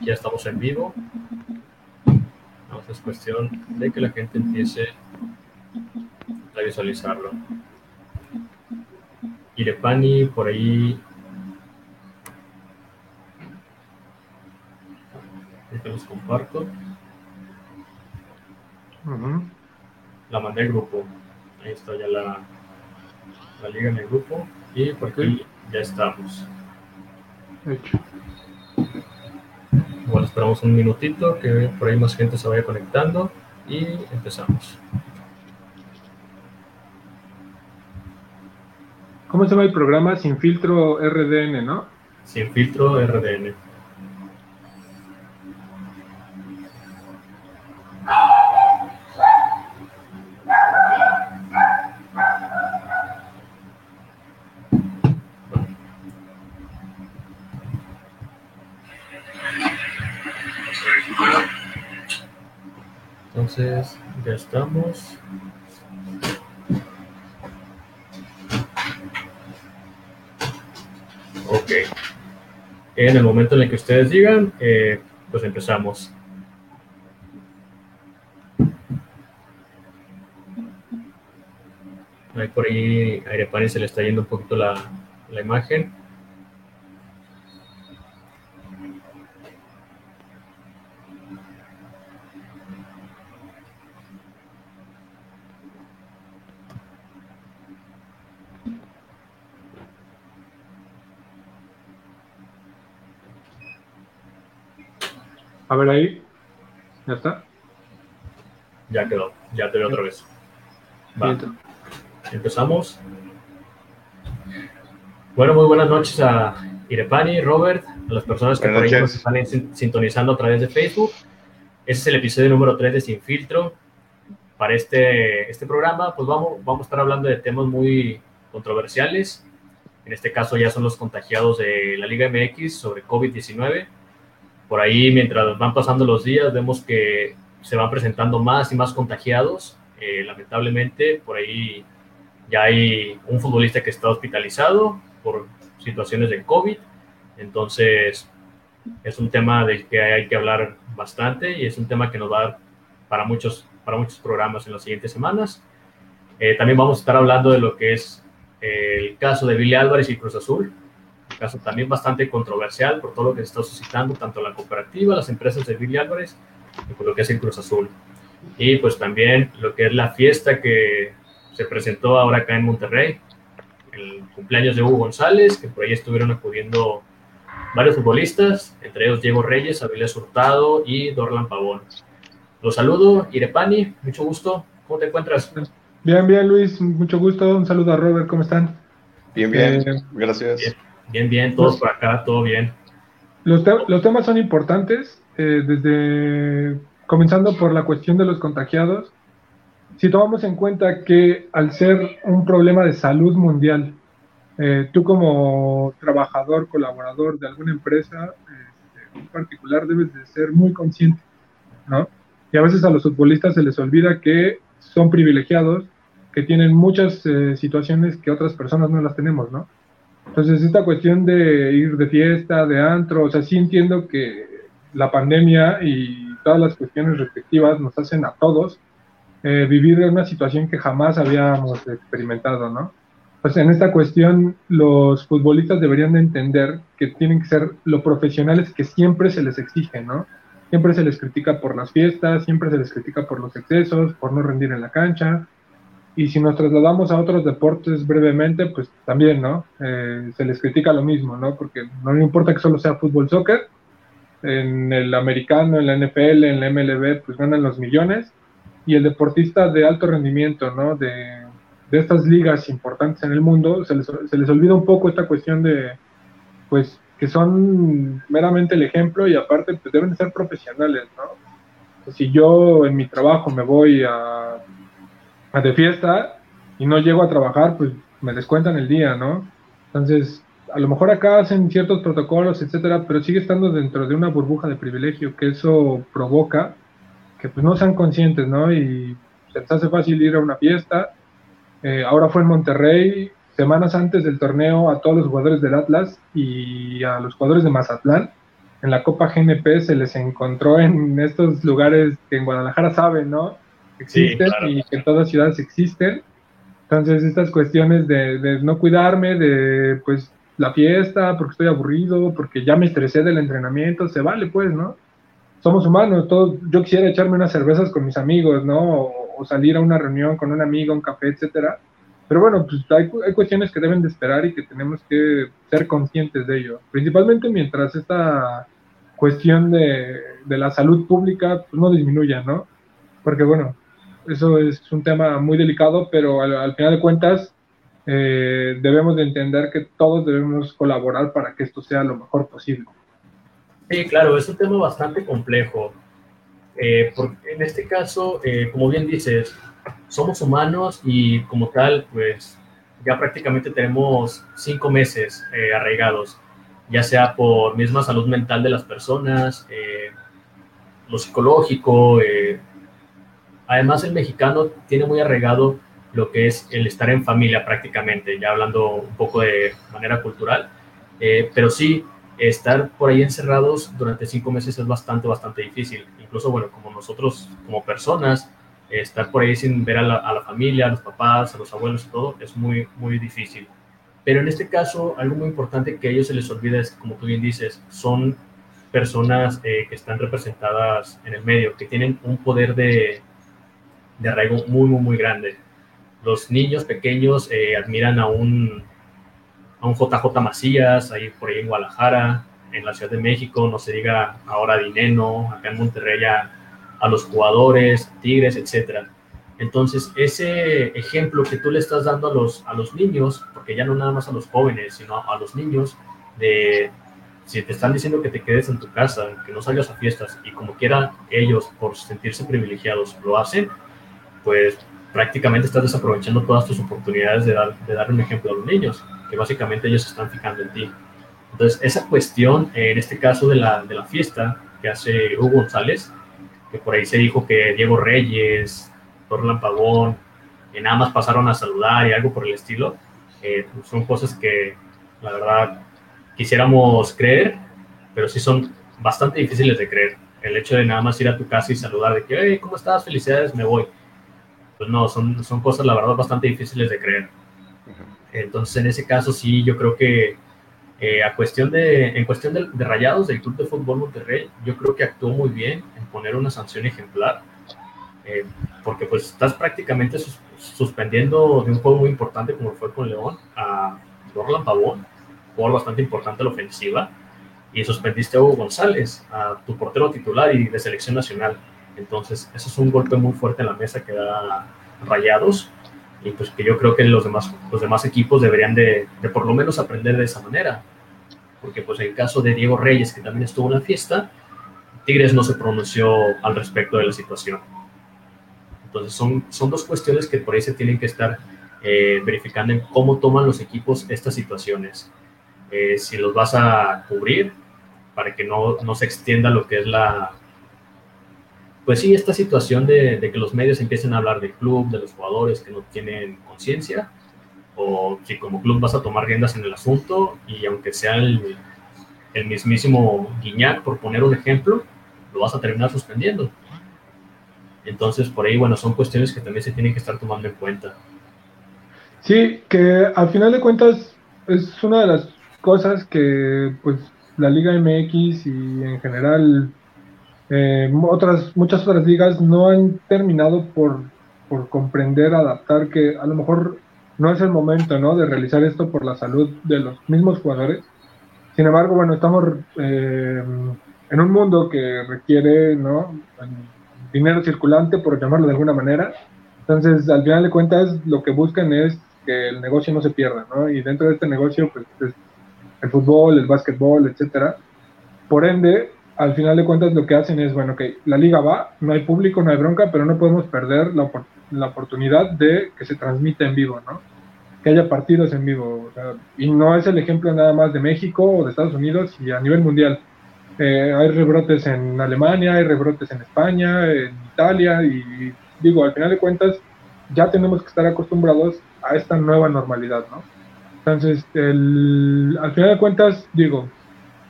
Ya estamos en vivo. Vamos, es cuestión de que la gente empiece a visualizarlo. Irepani, por ahí. Ahorita los comparto. La mandé al grupo. Ahí está ya la, la liga en el grupo. Y por aquí ya estamos. Hecho. Bueno, esperamos un minutito que por ahí más gente se vaya conectando y empezamos. ¿Cómo se llama el programa? Sin filtro RDN, ¿no? Sin filtro RDN. Entonces, ya estamos. Ok. En el momento en el que ustedes digan, eh, pues empezamos. Ahí por ahí a se le está yendo un poquito la, la imagen. A ver ahí. ¿Ya está? Ya quedó, ya te veo otra vez. Va. Empezamos. Bueno, muy buenas noches a Irepani, Robert, a las personas que por ahí nos están sin- sintonizando a través de Facebook. Este es el episodio número 3 de Sin Filtro. Para este, este programa, pues vamos, vamos a estar hablando de temas muy controversiales. En este caso ya son los contagiados de la Liga MX sobre COVID-19. Por ahí, mientras van pasando los días, vemos que se van presentando más y más contagiados. Eh, lamentablemente, por ahí ya hay un futbolista que está hospitalizado por situaciones de COVID. Entonces, es un tema del que hay que hablar bastante y es un tema que nos va a dar para muchos, para muchos programas en las siguientes semanas. Eh, también vamos a estar hablando de lo que es eh, el caso de Billy Álvarez y Cruz Azul, un caso también bastante controversial por todo lo que se está suscitando, tanto la cooperativa, las empresas de Billy Álvarez, lo que es el Cruz Azul. Y pues también lo que es la fiesta que se presentó ahora acá en Monterrey, el cumpleaños de Hugo González, que por ahí estuvieron acudiendo varios futbolistas, entre ellos Diego Reyes, Avilés Hurtado y Dorlan Pavón. Los saludo, Irepani, mucho gusto. ¿Cómo te encuentras? Bien, bien, Luis. Mucho gusto. Un saludo a Robert. ¿Cómo están? Bien, bien. Eh, Gracias. bien. Bien, bien, todos por acá, todo bien. Los, te- los temas son importantes, eh, desde comenzando por la cuestión de los contagiados. Si tomamos en cuenta que al ser un problema de salud mundial, eh, tú como trabajador, colaborador de alguna empresa este, en particular debes de ser muy consciente, ¿no? Y a veces a los futbolistas se les olvida que son privilegiados, que tienen muchas eh, situaciones que otras personas no las tenemos, ¿no? Entonces, esta cuestión de ir de fiesta, de antro, o sea, sí entiendo que la pandemia y todas las cuestiones respectivas nos hacen a todos eh, vivir en una situación que jamás habíamos experimentado, ¿no? Pues en esta cuestión los futbolistas deberían de entender que tienen que ser lo profesionales que siempre se les exige, ¿no? Siempre se les critica por las fiestas, siempre se les critica por los excesos, por no rendir en la cancha, y si nos trasladamos a otros deportes brevemente, pues también, ¿no? Eh, se les critica lo mismo, ¿no? Porque no importa que solo sea fútbol, soccer, en el americano, en la NFL, en la MLB, pues ganan los millones, y el deportista de alto rendimiento, ¿no? De, de estas ligas importantes en el mundo, se les, se les olvida un poco esta cuestión de, pues, que son meramente el ejemplo y aparte pues, deben de ser profesionales, ¿no? Si yo en mi trabajo me voy a a de fiesta y no llego a trabajar, pues me descuentan el día, ¿no? Entonces, a lo mejor acá hacen ciertos protocolos, etcétera, pero sigue estando dentro de una burbuja de privilegio que eso provoca que pues no sean conscientes, ¿no? Y se les hace fácil ir a una fiesta. Eh, ahora fue en Monterrey, semanas antes del torneo a todos los jugadores del Atlas y a los jugadores de Mazatlán. En la Copa GNP se les encontró en estos lugares que en Guadalajara saben, ¿no? Existen y que en todas ciudades existen. Entonces, estas cuestiones de, de no cuidarme, de pues la fiesta, porque estoy aburrido, porque ya me estresé del entrenamiento, se vale pues, ¿no? Somos humanos, todos, yo quisiera echarme unas cervezas con mis amigos, ¿no? O, salir a una reunión con un amigo, un café, etcétera. Pero bueno, pues hay, hay, cuestiones que deben de esperar y que tenemos que ser conscientes de ello. Principalmente mientras esta cuestión de, de la salud pública pues, no disminuya, ¿no? Porque bueno, eso es un tema muy delicado, pero al final de cuentas eh, debemos de entender que todos debemos colaborar para que esto sea lo mejor posible. Sí, claro, es un tema bastante complejo. Eh, porque en este caso, eh, como bien dices, somos humanos y como tal, pues ya prácticamente tenemos cinco meses arraigados, ya sea por misma salud mental de las personas, lo psicológico. además, el mexicano tiene muy arraigado lo que es el estar en familia prácticamente, ya hablando un poco de manera cultural. Eh, pero sí, estar por ahí encerrados durante cinco meses es bastante, bastante difícil. Incluso, bueno, como nosotros, como personas, estar por ahí sin ver a la, familia, a los papás, a los abuelos todo, es muy, muy difícil. Pero en este caso, algo muy importante que a ellos se les olvida es, como tú bien dices, son personas eh, que están representadas en el medio, que tienen un poder de, de arraigo muy, muy, muy grande los niños pequeños eh, admiran a un, a un JJ Macías, ahí por ahí en Guadalajara, en la Ciudad de México, no se diga ahora Dineno, acá en Monterrey a, a los jugadores, Tigres, etcétera. Entonces, ese ejemplo que tú le estás dando a los, a los niños, porque ya no nada más a los jóvenes, sino a los niños, de si te están diciendo que te quedes en tu casa, que no salgas a fiestas, y como quiera ellos, por sentirse privilegiados, lo hacen, pues prácticamente estás desaprovechando todas tus oportunidades de dar, de dar un ejemplo a los niños, que básicamente ellos están fijando en ti. Entonces, esa cuestión, en este caso de la, de la fiesta que hace Hugo González, que por ahí se dijo que Diego Reyes, Torlan Pagón, que nada más pasaron a saludar y algo por el estilo, eh, son cosas que la verdad quisiéramos creer, pero sí son bastante difíciles de creer. El hecho de nada más ir a tu casa y saludar de que, hey, ¿cómo estás? Felicidades, me voy pues no, son, son cosas, la verdad, bastante difíciles de creer. Entonces, en ese caso, sí, yo creo que eh, a cuestión de, en cuestión de, rayados del Club de Fútbol Monterrey, yo creo que actuó muy bien en poner una sanción ejemplar, eh, porque pues estás prácticamente suspendiendo de un juego muy importante como fue con León a Dorlan Pavón, jugador bastante importante a la ofensiva, y suspendiste a Hugo González, a tu portero titular y de selección nacional. Entonces, eso es un golpe muy fuerte en la mesa que da Rayados y pues que yo creo que los demás, los demás equipos deberían de, por lo menos aprender de esa manera. Porque pues en caso de Diego Reyes, que también estuvo en la fiesta, Tigres no se pronunció al respecto de la situación. Entonces son, son dos cuestiones que por ahí se tienen que estar eh, verificando en cómo toman los equipos estas situaciones. Eh, si los vas a cubrir para que no, no se extienda lo que es la, pues sí, esta situación de, que los medios empiecen a hablar del club, de los jugadores que no tienen conciencia, o si como club vas a tomar riendas en el asunto y aunque sea el, mismísimo Guiñac, por poner un ejemplo, lo vas a terminar suspendiendo. Entonces, por ahí, bueno, son cuestiones que también se tienen que estar tomando en cuenta. Sí, que al final de cuentas es una de las cosas que pues la Liga MX y en general eh, otras, muchas otras ligas no han terminado por, por, comprender, adaptar que a lo mejor no es el momento ¿no? de realizar esto por la salud de los mismos jugadores. Sin embargo, bueno, estamos eh, en un mundo que requiere ¿no? dinero circulante, por llamarlo de alguna manera. Entonces, al final de cuentas, lo que buscan es que el negocio no se pierda, ¿no? Y dentro de este negocio, pues, es el fútbol, el básquetbol, etcétera. Por ende, al final de cuentas lo que hacen es, bueno, que la liga va, no hay público, no hay bronca, pero no podemos perder la, la oportunidad de que se transmita en vivo, ¿no? Que haya partidos en vivo. y no es el ejemplo nada más de México o de Estados Unidos y a nivel mundial. Eh, hay rebrotes en Alemania, hay rebrotes en España, en Italia y digo, al final de cuentas ya tenemos que estar acostumbrados a esta nueva normalidad, ¿no? Entonces, al final de cuentas, digo,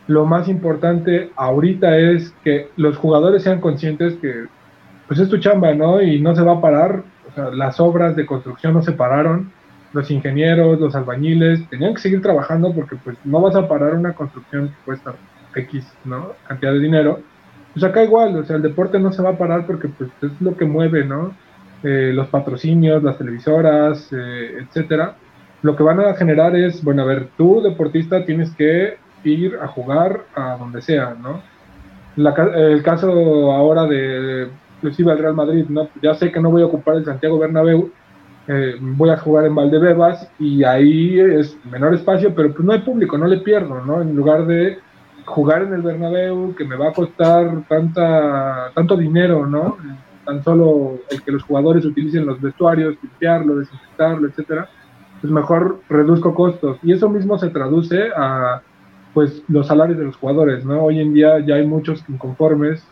lo más importante ahorita es que los jugadores sean conscientes que pues es tu chamba, ¿no? Y no se va a parar. O sea, las obras de construcción no se pararon. Los ingenieros, los albañiles, tenían que seguir trabajando porque pues no vas a parar una construcción que cuesta X, ¿no? Cantidad de dinero. Pues acá igual, o sea, el deporte no se va a parar porque pues es lo que mueve, ¿no? Eh, los patrocinios, las televisoras, eh, etcétera. Lo que van a generar es, bueno, a ver, tú deportista tienes que ir a jugar a donde sea, ¿no? el caso ahora de inclusive al Real Madrid, ¿no? Ya sé que no voy a ocupar el Santiago Bernabéu, eh, voy a jugar en Valdebebas y ahí es menor espacio, pero pues no hay público, no le pierdo, ¿no? En lugar de jugar en el Bernabéu, que me va a costar tanta, tanto dinero, ¿no? Tan solo el que los jugadores utilicen los vestuarios, limpiarlo, desinfectarlo, etcétera, pues mejor reduzco costos. Y eso mismo se traduce a pues los salarios de los jugadores, ¿no? Hoy en día ya hay muchos inconformes,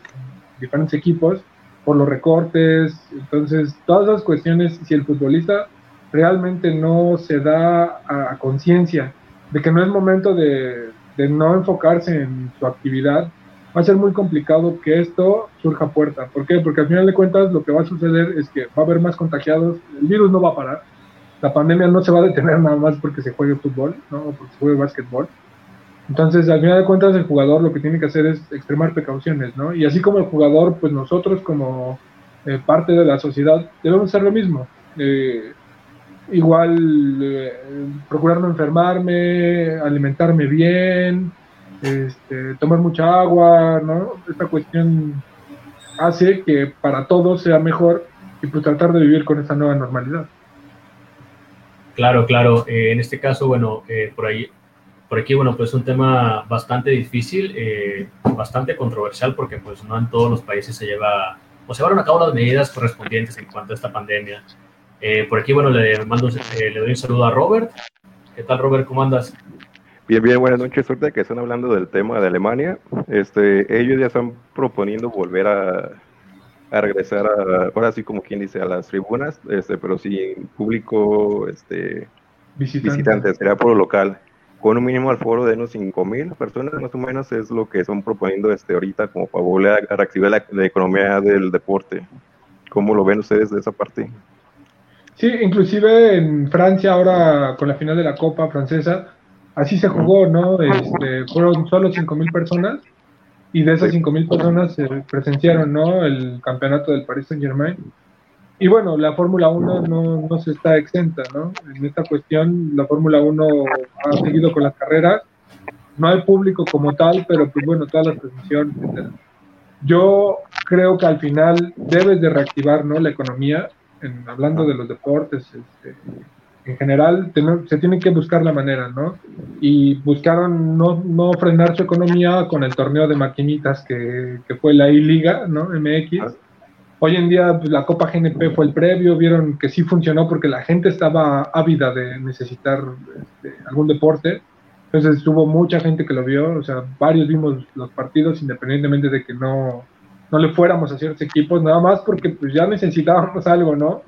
diferentes equipos, por los recortes. Entonces, todas esas cuestiones, si el futbolista realmente no se da a, conciencia de que no es momento de, no enfocarse en su actividad, va a ser muy complicado que esto surja puerta. ¿Por qué? Porque al final de cuentas lo que va a suceder es que va a haber más contagiados, el virus no va a parar, la pandemia no se va a detener nada más porque se juegue fútbol, ¿no? porque se juegue básquetbol. Entonces, al final de cuentas, el jugador lo que tiene que hacer es extremar precauciones, ¿no? Y así como el jugador, pues nosotros como eh, parte de la sociedad debemos hacer lo mismo. Eh, igual, eh, procurar no enfermarme, alimentarme bien, este, tomar mucha agua, ¿no? Esta cuestión hace que para todos sea mejor y pues tratar de vivir con esta nueva normalidad. Claro, claro. en este caso, bueno, por ahí por aquí, bueno, pues es un tema bastante difícil, eh, bastante controversial, porque pues no en todos los países se lleva, o se llevaron a cabo las medidas correspondientes en cuanto a esta pandemia. Eh, por aquí, bueno, le, mando, eh, le doy un saludo a Robert. ¿Qué tal, Robert? ¿Cómo andas? Bien, bien, buenas noches. Suerte que están hablando del tema de Alemania. Este, ellos ya están proponiendo volver a, a regresar a, ahora sí como quien dice, a las tribunas, este, pero sin público este, visitante, visitante será por lo local con un mínimo al foro de unos 5.000 personas más o menos es lo que están proponiendo este ahorita como para volver a reactivar la, economía del deporte. ¿Cómo lo ven ustedes de esa parte? Sí, inclusive en Francia ahora con la final de la Copa francesa, así se jugó, ¿no? Este, fueron solo 5.000 personas y de esas 5.000 personas se presenciaron, ¿no? El campeonato del Paris Saint Germain y bueno, la Fórmula 1 no, no, se está exenta, ¿no? En esta cuestión, la Fórmula 1 ha seguido con las carreras. No hay público como tal, pero pues bueno, todas las transmisiones, etc. Yo creo que al final debes de reactivar, ¿no? La economía, en, hablando de los deportes, este, en general, se tiene que buscar la manera, ¿no? Y buscaron no, no frenar su economía con el torneo de maquinitas que, que fue la I-Liga, ¿no? MX Hoy en día pues, la Copa GNP fue el previo, vieron que sí funcionó porque la gente estaba ávida de necesitar este, algún deporte. Entonces hubo mucha gente que lo vio, o sea, varios vimos los partidos independientemente de que no, no le fuéramos a ciertos equipos, nada más porque pues ya necesitábamos algo, ¿no?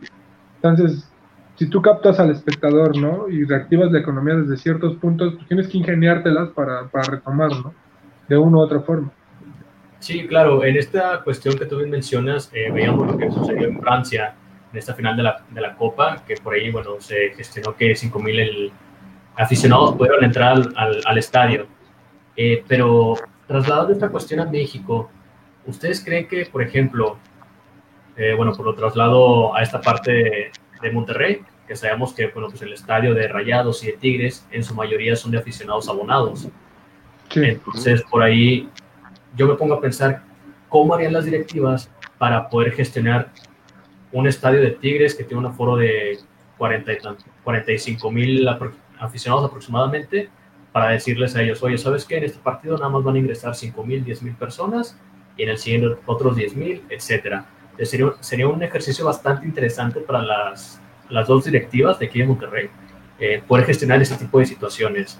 Entonces, si tú captas al espectador, ¿no? Y reactivas la economía desde ciertos puntos, pues tienes que ingeniártelas para, para retomar, ¿no? De una u otra forma. Sí, claro, en esta cuestión que tú bien mencionas, eh, veíamos lo que sucedió en Francia en esta final de la, de la Copa, que por ahí, bueno, se gestionó que 5.000 aficionados pudieron entrar al, al, estadio. Eh, pero trasladando esta cuestión a México, ¿ustedes creen que, por ejemplo, eh, bueno, por lo traslado a esta parte de, de, Monterrey, que sabemos que, bueno, pues el estadio de Rayados y de Tigres en su mayoría son de aficionados abonados. Sí. Entonces, por ahí yo me pongo a pensar cómo harían las directivas para poder gestionar un estadio de Tigres que tiene un aforo de 40 y 45 mil aficionados aproximadamente, para decirles a ellos, oye, ¿sabes qué? En este partido nada más van a ingresar 5 mil, 10 mil personas y en el siguiente otros 10 mil, etcétera. Sería, sería, un ejercicio bastante interesante para las, las dos directivas de aquí de Monterrey, eh, poder gestionar ese tipo de situaciones,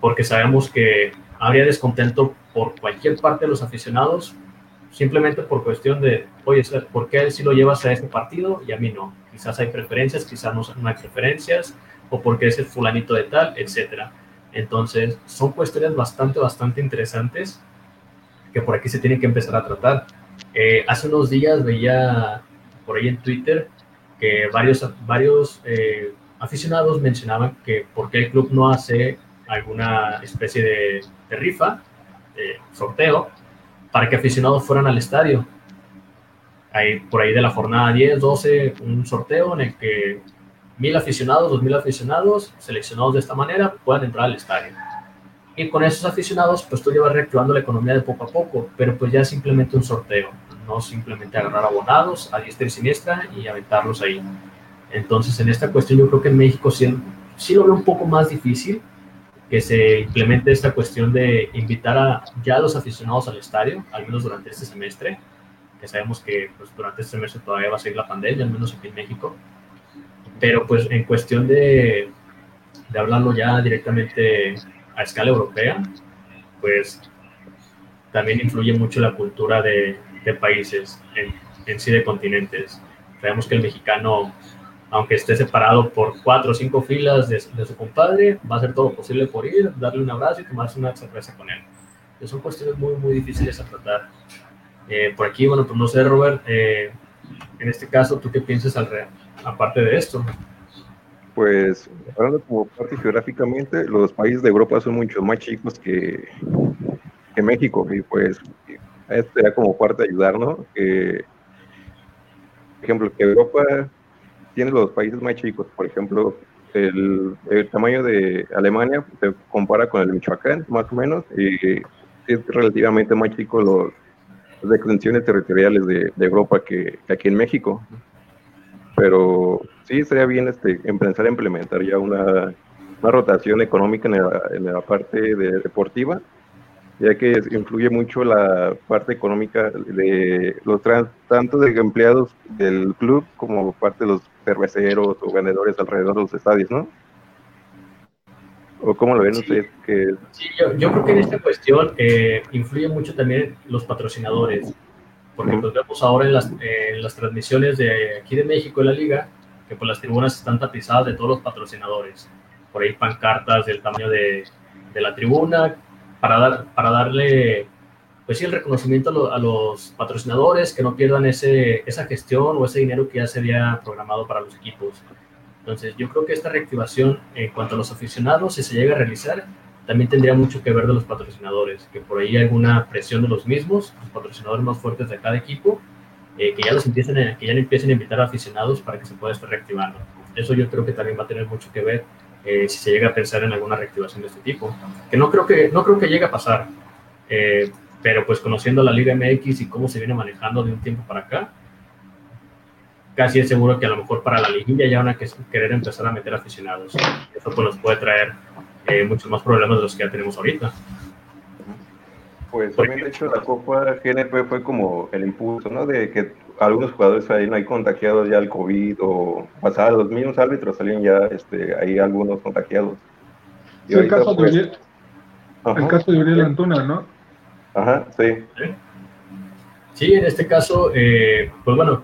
porque sabemos que habría descontento por cualquier parte de los aficionados, simplemente por cuestión de, oye, ¿por qué si lo llevas a este partido y a mí no? Quizás hay preferencias, quizás no, hay preferencias, o porque es el fulanito de tal, etcétera. Entonces, son cuestiones bastante, bastante interesantes que por aquí se tienen que empezar a tratar. Eh, hace unos días veía por ahí en Twitter que varios, varios eh, aficionados mencionaban que por qué el club no hace alguna especie de, de rifa, de sorteo, para que aficionados fueran al estadio. Hay por ahí de la jornada 10, 12, un sorteo en el que mil aficionados, dos mil aficionados, seleccionados de esta manera, puedan entrar al estadio. Y con esos aficionados, pues tú llevas reactivando la economía de poco a poco, pero pues ya simplemente un sorteo, no simplemente agarrar abonados a diestra y siniestra y aventarlos ahí. Entonces, en esta cuestión yo creo que en México sí, sí lo veo un poco más difícil que se implemente esta cuestión de invitar a ya los aficionados al estadio, al menos durante este semestre, que sabemos que pues, durante este semestre todavía va a seguir la pandemia, al menos aquí en México. Pero pues en cuestión de, de hablarlo ya directamente a escala europea, pues también influye mucho la cultura de, de países, en, en, sí de continentes. Sabemos que el mexicano, aunque esté separado por cuatro o cinco filas de, de, su compadre, va a hacer todo posible por ir, darle un abrazo y tomarse una cerveza con él. Entonces son cuestiones muy, muy difíciles a tratar. Eh, por aquí, bueno, pues no sé, Robert, eh, en este caso, ¿tú qué piensas al aparte de esto? Pues, hablando como parte geográficamente, los países de Europa son mucho más chicos que, que México, y pues esto sería como parte de ayudar, ¿no? Que, por ejemplo, que Europa tiene los países más chicos, por ejemplo, el, tamaño de Alemania se compara con el Michoacán, más o menos, y es relativamente más chico los, las extensiones territoriales de, Europa que, aquí en México. Pero sí, sería bien este, empezar a implementar ya una, una rotación económica en la, parte de deportiva, ya que influye mucho la parte económica de los trans, tanto de empleados del club como parte de los cerveceros o vendedores alrededor de los estadios, ¿no? ¿O cómo lo ven sí. ustedes? Que... Sí, yo, yo, creo que en esta cuestión eh, influye mucho también los patrocinadores, porque pues vemos ahora en las, eh, en las transmisiones de aquí de México en la liga, que pues las tribunas están tapizadas de todos los patrocinadores, por ahí pancartas del tamaño de, de la tribuna, para, dar, para darle pues sí, el reconocimiento a, lo, a, los patrocinadores, que no pierdan ese, esa gestión o ese dinero que ya se había programado para los equipos. Entonces, yo creo que esta reactivación en cuanto a los aficionados, si se llega a realizar, también tendría mucho que ver de los patrocinadores, que por ahí hay alguna presión de los mismos, los patrocinadores más fuertes de cada equipo, eh, que ya los empiecen a, que ya empiecen a invitar a aficionados para que se pueda estar reactivando. Eso yo creo que también va a tener mucho que ver eh, si se llega a pensar en alguna reactivación de este tipo, que no creo que, no creo que llegue a pasar, eh, pero pues conociendo la Liga MX y cómo se viene manejando de un tiempo para acá, casi es seguro que a lo mejor para la liguilla ya van a querer empezar a meter aficionados. Eso pues nos puede traer eh, muchos más problemas de los que ya tenemos ahorita. Pues también, de hecho, la Copa GNP fue como el impulso, ¿no? De que algunos jugadores ahí no hay contagiados ya al COVID o pasar los mismos árbitros salían ya este, ahí algunos contagiados. Y sí, el, caso pues, de Uriel, el caso de Uriel Antuna, ¿no? Ajá, sí. Sí, en este caso, eh, pues bueno,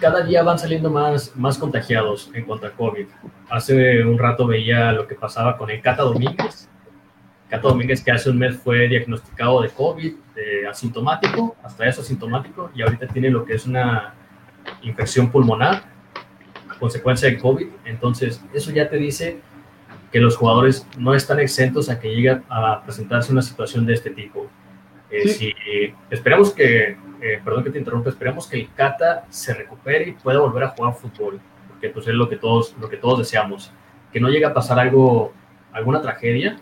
cada día van saliendo más, más contagiados en cuanto a COVID. Hace un rato veía lo que pasaba con el Cata Domínguez. Cata Domínguez que hace un mes fue diagnosticado de COVID, de asintomático, hasta eso asintomático, y ahorita tiene lo que es una infección pulmonar consecuencia de COVID. Entonces, eso ya te dice que los jugadores no están exentos a que llegue a presentarse una situación de este tipo. Eh, sí. si, esperamos que, eh, perdón que te interrumpa, esperamos que el Cata se recupere y pueda volver a jugar fútbol, porque pues es lo que todos, lo que todos deseamos, que no llegue a pasar algo, alguna tragedia,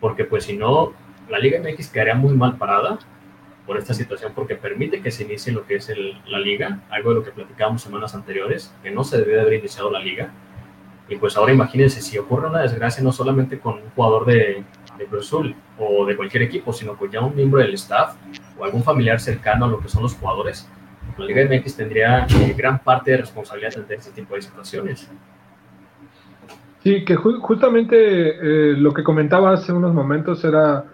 porque pues si no, la Liga MX quedaría muy mal parada por esta situación, porque permite que se inicie lo que es el, la liga, algo de lo que platicábamos semanas anteriores, que no se debe de haber iniciado la liga, y pues ahora imagínense si ocurre una desgracia no solamente con un jugador de, de Cruz Azul o de cualquier equipo, sino pues ya un miembro del staff o algún familiar cercano a lo que son los jugadores, la Liga MX tendría eh, gran parte de responsabilidad ante este tipo de situaciones. Sí, que ju justamente eh, lo que comentaba hace unos momentos era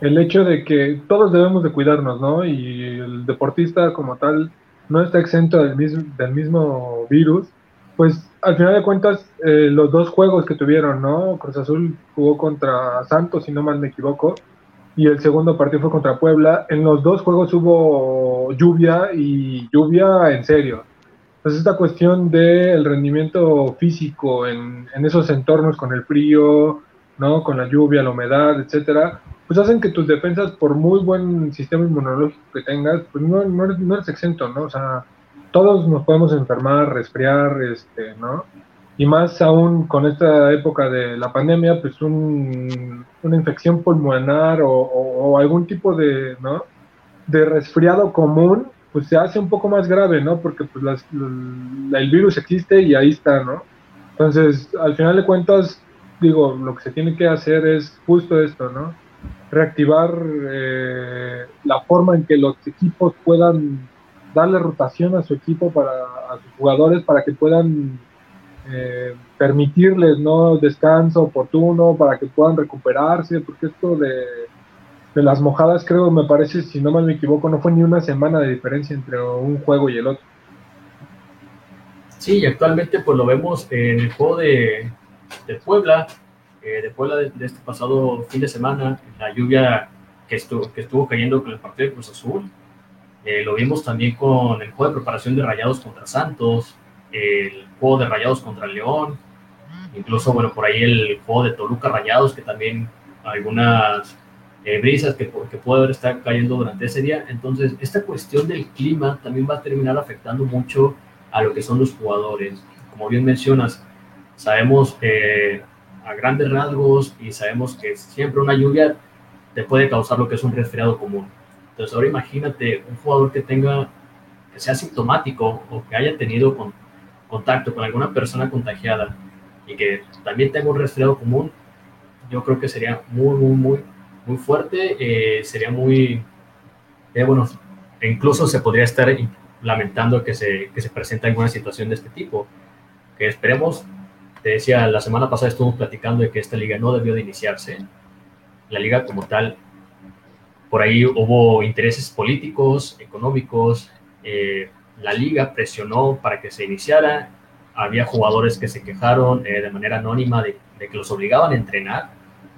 el hecho de que todos debemos de cuidarnos, ¿no? Y el deportista como tal no está exento del mismo, del mismo virus, pues al final de cuentas, eh, los dos juegos que tuvieron, ¿no? Cruz Azul jugó contra Santos, si no mal me equivoco, y el segundo partido fue contra Puebla. En los dos juegos hubo lluvia y lluvia en serio. Entonces, esta cuestión del rendimiento físico en, en esos entornos con el frío, ¿no? Con la lluvia, la humedad, etcétera, pues hacen que tus defensas, por muy buen sistema inmunológico que tengas, pues no, no, eres, no eres exento, ¿no? O sea, todos nos podemos enfermar, resfriar, este, ¿no? Y más aún con esta época de la pandemia, pues un, una infección pulmonar o, algún tipo de, ¿no? De resfriado común, pues se hace un poco más grave, ¿no? Porque pues las, el virus existe y ahí está, ¿no? Entonces, al final de cuentas, digo, lo que se tiene que hacer es justo esto, ¿no? Reactivar eh, la forma en que los equipos puedan darle rotación a su equipo para a sus jugadores para que puedan eh, permitirles no descanso oportuno para que puedan recuperarse porque esto de, de las mojadas creo me parece si no mal me equivoco no fue ni una semana de diferencia entre un juego y el otro. Sí y actualmente pues lo vemos en el juego de, de Puebla eh, de Puebla de, este pasado fin de semana la lluvia que estuvo, que estuvo cayendo con el partido de Cruz Azul eh, lo vimos también con el juego de preparación de Rayados contra Santos, el juego de Rayados contra León, incluso, bueno, por ahí el juego de Toluca Rayados, que también algunas eh, brisas que, que puede haber estado cayendo durante ese día. Entonces, esta cuestión del clima también va a terminar afectando mucho a lo que son los jugadores. Como bien mencionas, sabemos a grandes rasgos y sabemos que siempre una lluvia te puede causar lo que es un resfriado común. Entonces ahora imagínate un jugador que tenga, que sea sintomático o que haya tenido con, contacto con alguna persona contagiada y que también tenga un resfriado común, yo creo que sería muy, muy, muy, muy fuerte, eh, sería muy, eh, bueno, incluso se podría estar lamentando que se, que se presente alguna situación de este tipo, que esperemos, te decía, la semana pasada estuvimos platicando de que esta liga no debió de iniciarse, la liga como tal por ahí hubo intereses políticos, económicos, eh, la liga presionó para que se iniciara, había jugadores que se quejaron eh, de manera anónima de, que los obligaban a entrenar,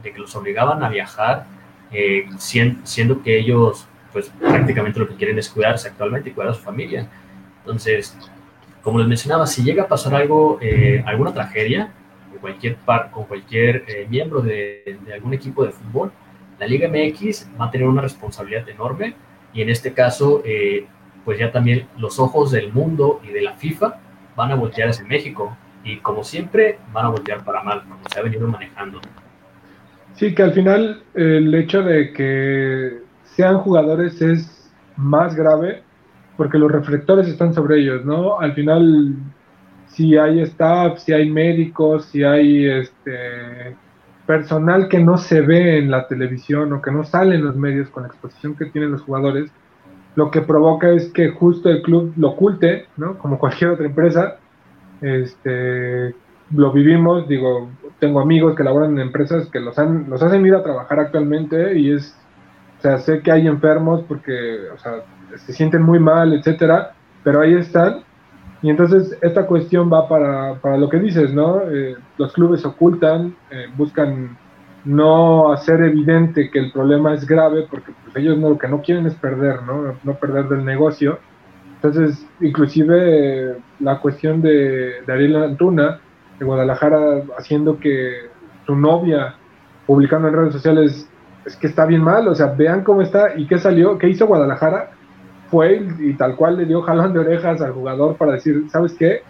de que los obligaban a viajar, eh, siendo, que ellos pues prácticamente lo que quieren es cuidarse actualmente y cuidar a su familia. Entonces, como les mencionaba, si llega a pasar algo, alguna tragedia con cualquier, par, con cualquier miembro de, de algún equipo de fútbol, la Liga MX va a tener una responsabilidad enorme y en este caso, eh, pues ya también los ojos del mundo y de la FIFA van a voltear hacia México y como siempre van a voltear para mal, como se ha venido manejando. Sí, que al final el hecho de que sean jugadores es más grave porque los reflectores están sobre ellos, ¿no? Al final, si hay staff, si hay médicos, si hay este personal que no se ve en la televisión o que no sale en los medios con la exposición que tienen los jugadores, lo que provoca es que justo el club lo oculte, ¿no? Como cualquier otra empresa. Este, lo vivimos, digo, tengo amigos que laboran en empresas que los, han, los hacen ir a trabajar actualmente y es, o sea, sé que hay enfermos porque, o sea, se sienten muy mal, etcétera, pero ahí están y entonces esta cuestión va para, para lo que dices, ¿no? Eh, los clubes ocultan, eh, buscan no hacer evidente que el problema es grave porque pues, ellos no, lo que no quieren es perder, ¿no? No perder del negocio. Entonces, inclusive la cuestión de, de Ariel Antuna de Guadalajara haciendo que su novia publicando en redes sociales es que está bien mal, o sea, vean cómo está y qué salió, qué hizo Guadalajara fue y, tal cual le dio jalón de orejas al jugador para decir, ¿sabes qué?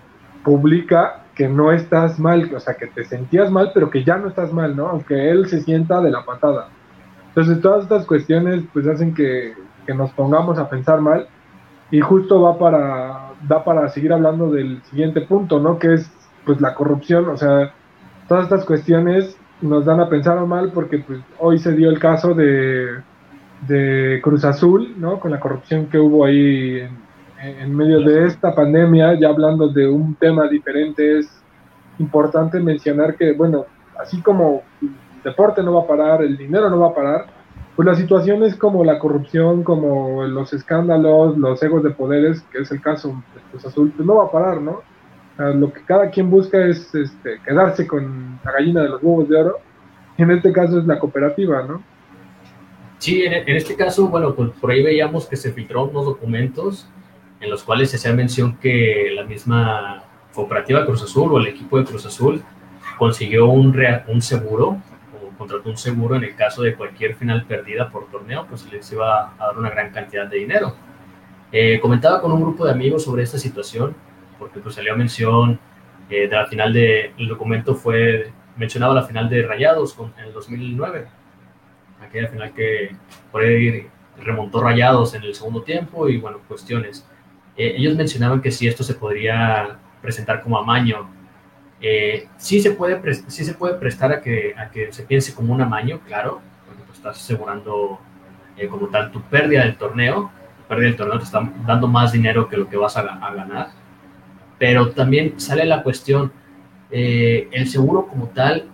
Publica que no estás mal, o sea, que te sentías mal, pero que ya no estás mal, ¿no? Aunque él se sienta de la patada. Entonces, todas estas cuestiones, pues, hacen que, que nos pongamos a pensar mal. Y justo va para, da para seguir hablando del siguiente punto, ¿no? Que es, pues, la corrupción. O sea, todas estas cuestiones nos dan a pensar mal porque, pues, hoy se dio el caso de, de Cruz Azul, ¿no? Con la corrupción que hubo ahí en, medio de esta pandemia, ya hablando de un tema diferente, es importante mencionar que, bueno, así como el deporte no va a parar, el dinero no va a parar, pues las situaciones como la corrupción, como los escándalos, los egos de poderes, que es el caso de Cruz Azul, pues no va a parar, ¿no? lo que cada quien busca es este, quedarse con la gallina de los huevos de oro, y en este caso es la cooperativa, ¿no? Sí, en, este caso, bueno, pues por ahí veíamos que se filtraron unos documentos en los cuales se hacía mención que la misma cooperativa Cruz Azul o el equipo de Cruz Azul consiguió un, un seguro o contrató un seguro en el caso de cualquier final perdida por torneo, pues les iba a dar una gran cantidad de dinero. Eh, comentaba con un grupo de amigos sobre esta situación, porque pues salió mención eh, de la final de, el documento fue mencionado la final de Rayados en el 2009, aquella final que por ahí remontó Rayados en el segundo tiempo y bueno, cuestiones. Eh, ellos mencionaban que si esto se podría presentar como amaño, eh, sí, se puede sí se puede prestar a que, a que se piense como un amaño, claro, porque pues, estás asegurando como tal tu pérdida del torneo, pérdida del torneo te está dando más dinero que lo que vas a, ganar. Pero también sale la cuestión, eh, el seguro como tal,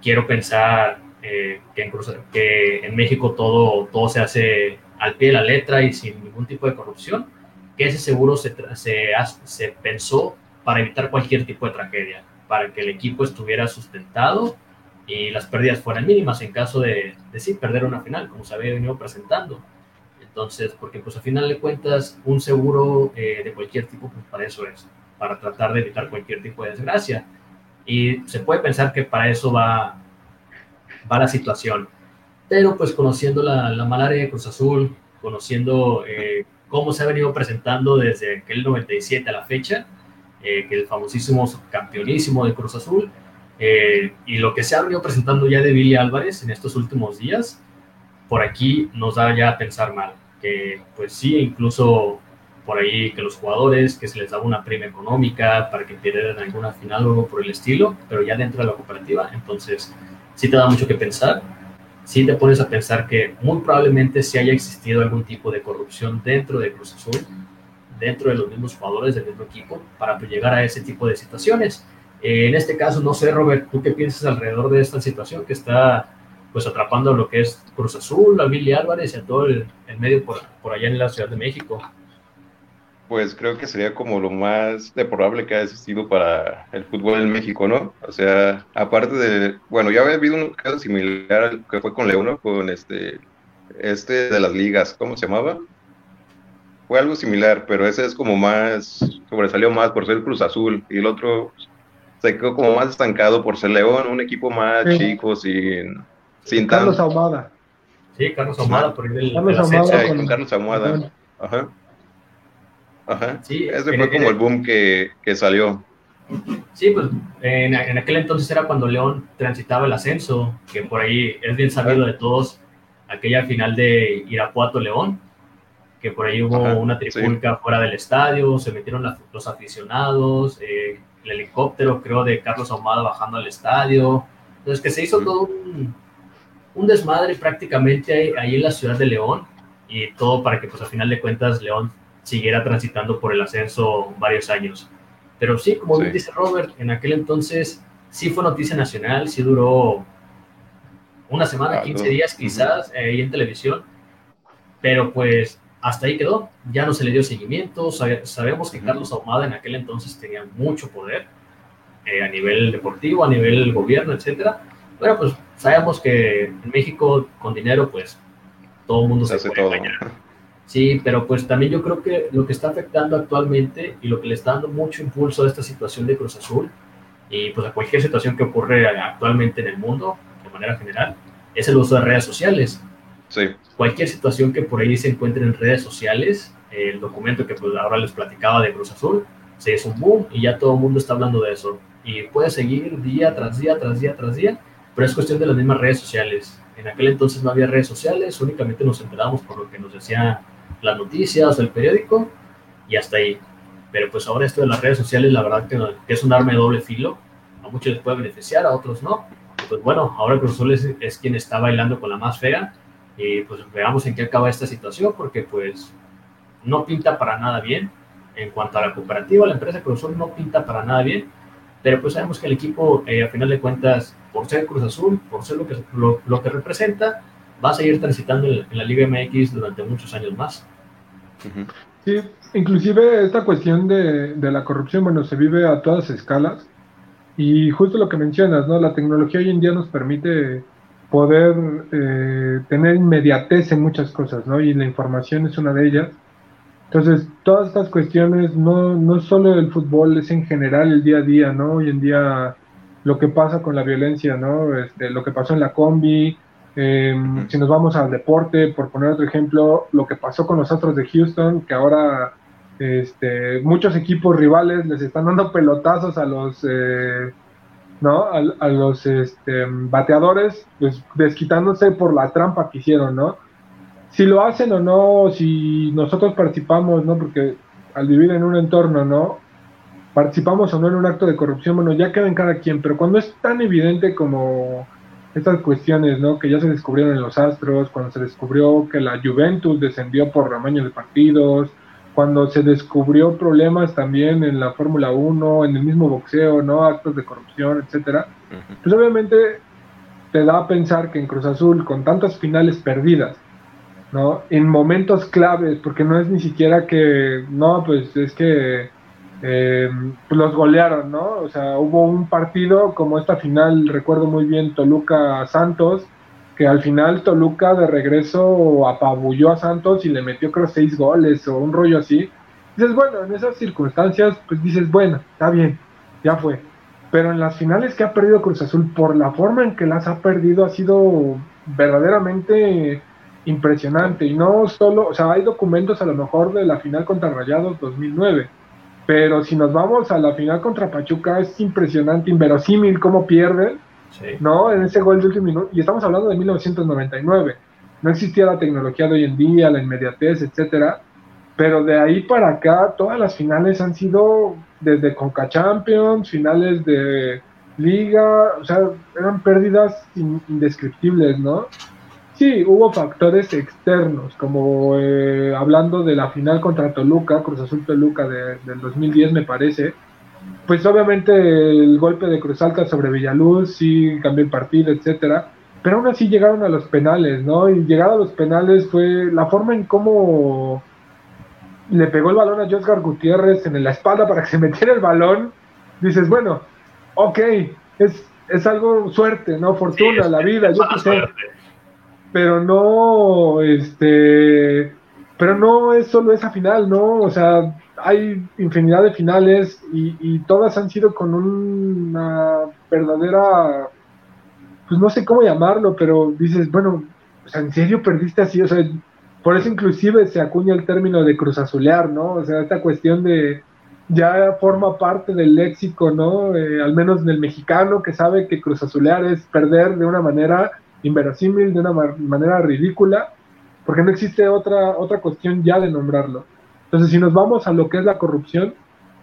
quiero pensar eh, que, en que, en México todo, todo se hace al pie de la letra y sin ningún tipo de corrupción, que ese seguro se, se, se pensó para evitar cualquier tipo de tragedia, para que el equipo estuviera sustentado y las pérdidas fueran mínimas en caso de, de sí perder una final, como se había venido presentando. Entonces, porque pues a final de cuentas, un seguro eh, de cualquier tipo, pues para eso es, para tratar de evitar cualquier tipo de desgracia. Y se puede pensar que para eso va, va la situación. Pero pues conociendo la, la malaria de Cruz Azul, conociendo eh, cómo se ha venido presentando desde aquel 97 a la fecha, eh, que el famosísimo campeonísimo de Cruz Azul, y lo que se ha venido presentando ya de Billy Álvarez en estos últimos días, por aquí nos da ya a pensar mal, que pues sí, incluso por ahí que los jugadores, que se les daba una prima económica para que pierdan alguna final o algo por el estilo, pero ya dentro de la cooperativa, entonces sí te da mucho que pensar, sí te pones a pensar que muy probablemente sí haya existido algún tipo de corrupción dentro de Cruz Azul, dentro de los mismos jugadores del mismo equipo, para pues, llegar a ese tipo de situaciones. Eh, en este caso, no sé, Robert, ¿tú qué piensas alrededor de esta situación que está pues atrapando lo que es Cruz Azul, a Billy Álvarez y a todo el, medio por, allá en la Ciudad de México. Pues creo que sería como lo más probable que ha existido para el fútbol en México, ¿no? O sea, aparte de, bueno, ya había habido un caso similar al que fue con León, con este, este de las ligas, ¿cómo se llamaba? Fue algo similar, pero ese es como más, sobresalió más por ser Cruz Azul y el otro se quedó como más estancado por ser León, un equipo más chico, sin sin Carlos Ahumada. Sí, Carlos Ahumada, por el Carlos Ahumada con, Carlos Ahumada. Ajá. Ajá. Sí, Ese fue como el boom que, que salió. Sí, pues en, en, aquel entonces era cuando León transitaba el ascenso, que por ahí es bien sabido de todos, aquella final de Irapuato-León, que por ahí hubo una trifulca fuera del estadio, se metieron los aficionados, eh, el helicóptero creo de Carlos Ahumada bajando al estadio, entonces que se hizo todo un, un desmadre prácticamente ahí, en la ciudad de León y todo para que pues a final de cuentas León siguiera transitando por el ascenso varios años. Pero sí, como bien dice Robert, en aquel entonces sí fue noticia nacional, sí duró una semana, 15 días quizás ahí en televisión, pero pues hasta ahí quedó, ya no se le dio seguimiento, sabemos que Carlos Ahumada en aquel entonces tenía mucho poder eh, a nivel deportivo, a nivel gobierno, etcétera, bueno, pues sabemos que en México con dinero, pues todo el mundo se, puede todo. Sí, pero pues también yo creo que lo que está afectando actualmente y lo que le está dando mucho impulso a esta situación de Cruz Azul y pues a cualquier situación que ocurre actualmente en el mundo, de manera general, es el uso de redes sociales. Sí. Cualquier situación que por ahí se encuentre en redes sociales, el documento que pues ahora les platicaba de Cruz Azul, se hizo un boom y ya todo el mundo está hablando de eso. Y puede seguir día tras día, tras día, tras día, pero es cuestión de las mismas redes sociales. En aquel entonces no había redes sociales, únicamente nos enterábamos por lo que nos decían las noticias el periódico y hasta ahí. Pero pues ahora esto de las redes sociales, la verdad que, es un arma de doble filo. A muchos les puede beneficiar, a otros no. pues bueno, ahora Cruz Azul es, quien está bailando con la más fea y pues veamos en qué acaba esta situación porque pues no pinta para nada bien. En cuanto a la cooperativa, la empresa Cruz Azul no pinta para nada bien pero pues sabemos que el equipo, eh, a final de cuentas, por ser Cruz Azul, por ser lo que, lo, que representa, va a seguir transitando en, la Liga MX durante muchos años más. Sí, inclusive esta cuestión de, de la corrupción, bueno, se vive a todas escalas y justo lo que mencionas, ¿no? La tecnología hoy en día nos permite poder eh, tener inmediatez en muchas cosas, ¿no? Y la información es una de ellas. Entonces, todas estas cuestiones, no, no solo el fútbol, es en general el día a día, ¿no? Hoy en día lo que pasa con la violencia, ¿no? Este, lo que pasó en la combi, eh, si nos vamos al deporte, por poner otro ejemplo, lo que pasó con los Astros de Houston, que ahora este, muchos equipos rivales les están dando pelotazos a los... Eh, ¿no? A, los este, bateadores, pues desquitándose por la trampa que hicieron, ¿no? Si lo hacen o no, si nosotros participamos, ¿no? Porque al vivir en un entorno, ¿no? Participamos o no en un acto de corrupción, bueno, ya queda en cada quien, pero cuando es tan evidente como estas cuestiones, ¿no? Que ya se descubrieron en los Astros, cuando se descubrió que la Juventus descendió por ramaño de partidos, cuando se descubrió problemas también en la Fórmula 1, en el mismo boxeo, ¿no? Actos de corrupción, etcétera. Pues obviamente te da a pensar que en Cruz Azul, con tantas finales perdidas, ¿no? En momentos claves, porque no es ni siquiera que, no, pues es que eh, pues los golearon, ¿no? O sea, hubo un partido como esta final, recuerdo muy bien, Toluca Santos, que al final Toluca de regreso apabulló a Santos y le metió creo seis goles o un rollo así. Dices, bueno, en esas circunstancias, pues dices, bueno, está bien, ya fue. Pero en las finales que ha perdido Cruz Azul, por la forma en que las ha perdido, ha sido verdaderamente impresionante. Y no solo, o sea, hay documentos a lo mejor de la final contra Rayados 2009. Pero si nos vamos a la final contra Pachuca, es impresionante, inverosímil cómo pierden ¿no? En ese gol de último minuto. Y estamos hablando de 1999. No existía la tecnología de hoy en día, la inmediatez, etcétera. Pero de ahí para acá, todas las finales han sido desde Conca Champions, finales de Liga, o sea, eran pérdidas indescriptibles, ¿no? Sí, hubo factores externos, como eh, hablando de la final contra Toluca, Cruz Azul Toluca de, del 2010, me parece, pues obviamente el golpe de Cruz Alta sobre Villaluz sí cambió el partido, etcétera, pero aún así llegaron a los penales, ¿no? Y llegar a los penales fue la forma en cómo le pegó el balón a Josgar Gutiérrez en la espalda para que se metiera el balón. Dices, bueno, ok, es, es algo suerte, ¿no? Fortuna, la vida, yo qué sé. Pero no, este, pero no es solo esa final, ¿no? O sea, hay infinidad de finales y, todas han sido con una verdadera, pues no sé cómo llamarlo, pero dices, bueno, o sea, ¿en serio perdiste así? O sea, por eso inclusive se acuña el término de cruzazulear, ¿no? O sea, esta cuestión de ya forma parte del léxico, ¿no? Eh, al menos del mexicano que sabe que cruzazulear es perder de una manera inverosímil, de una manera ridícula, porque no existe otra, otra cuestión ya de nombrarlo. Entonces, si nos vamos a lo que es la corrupción,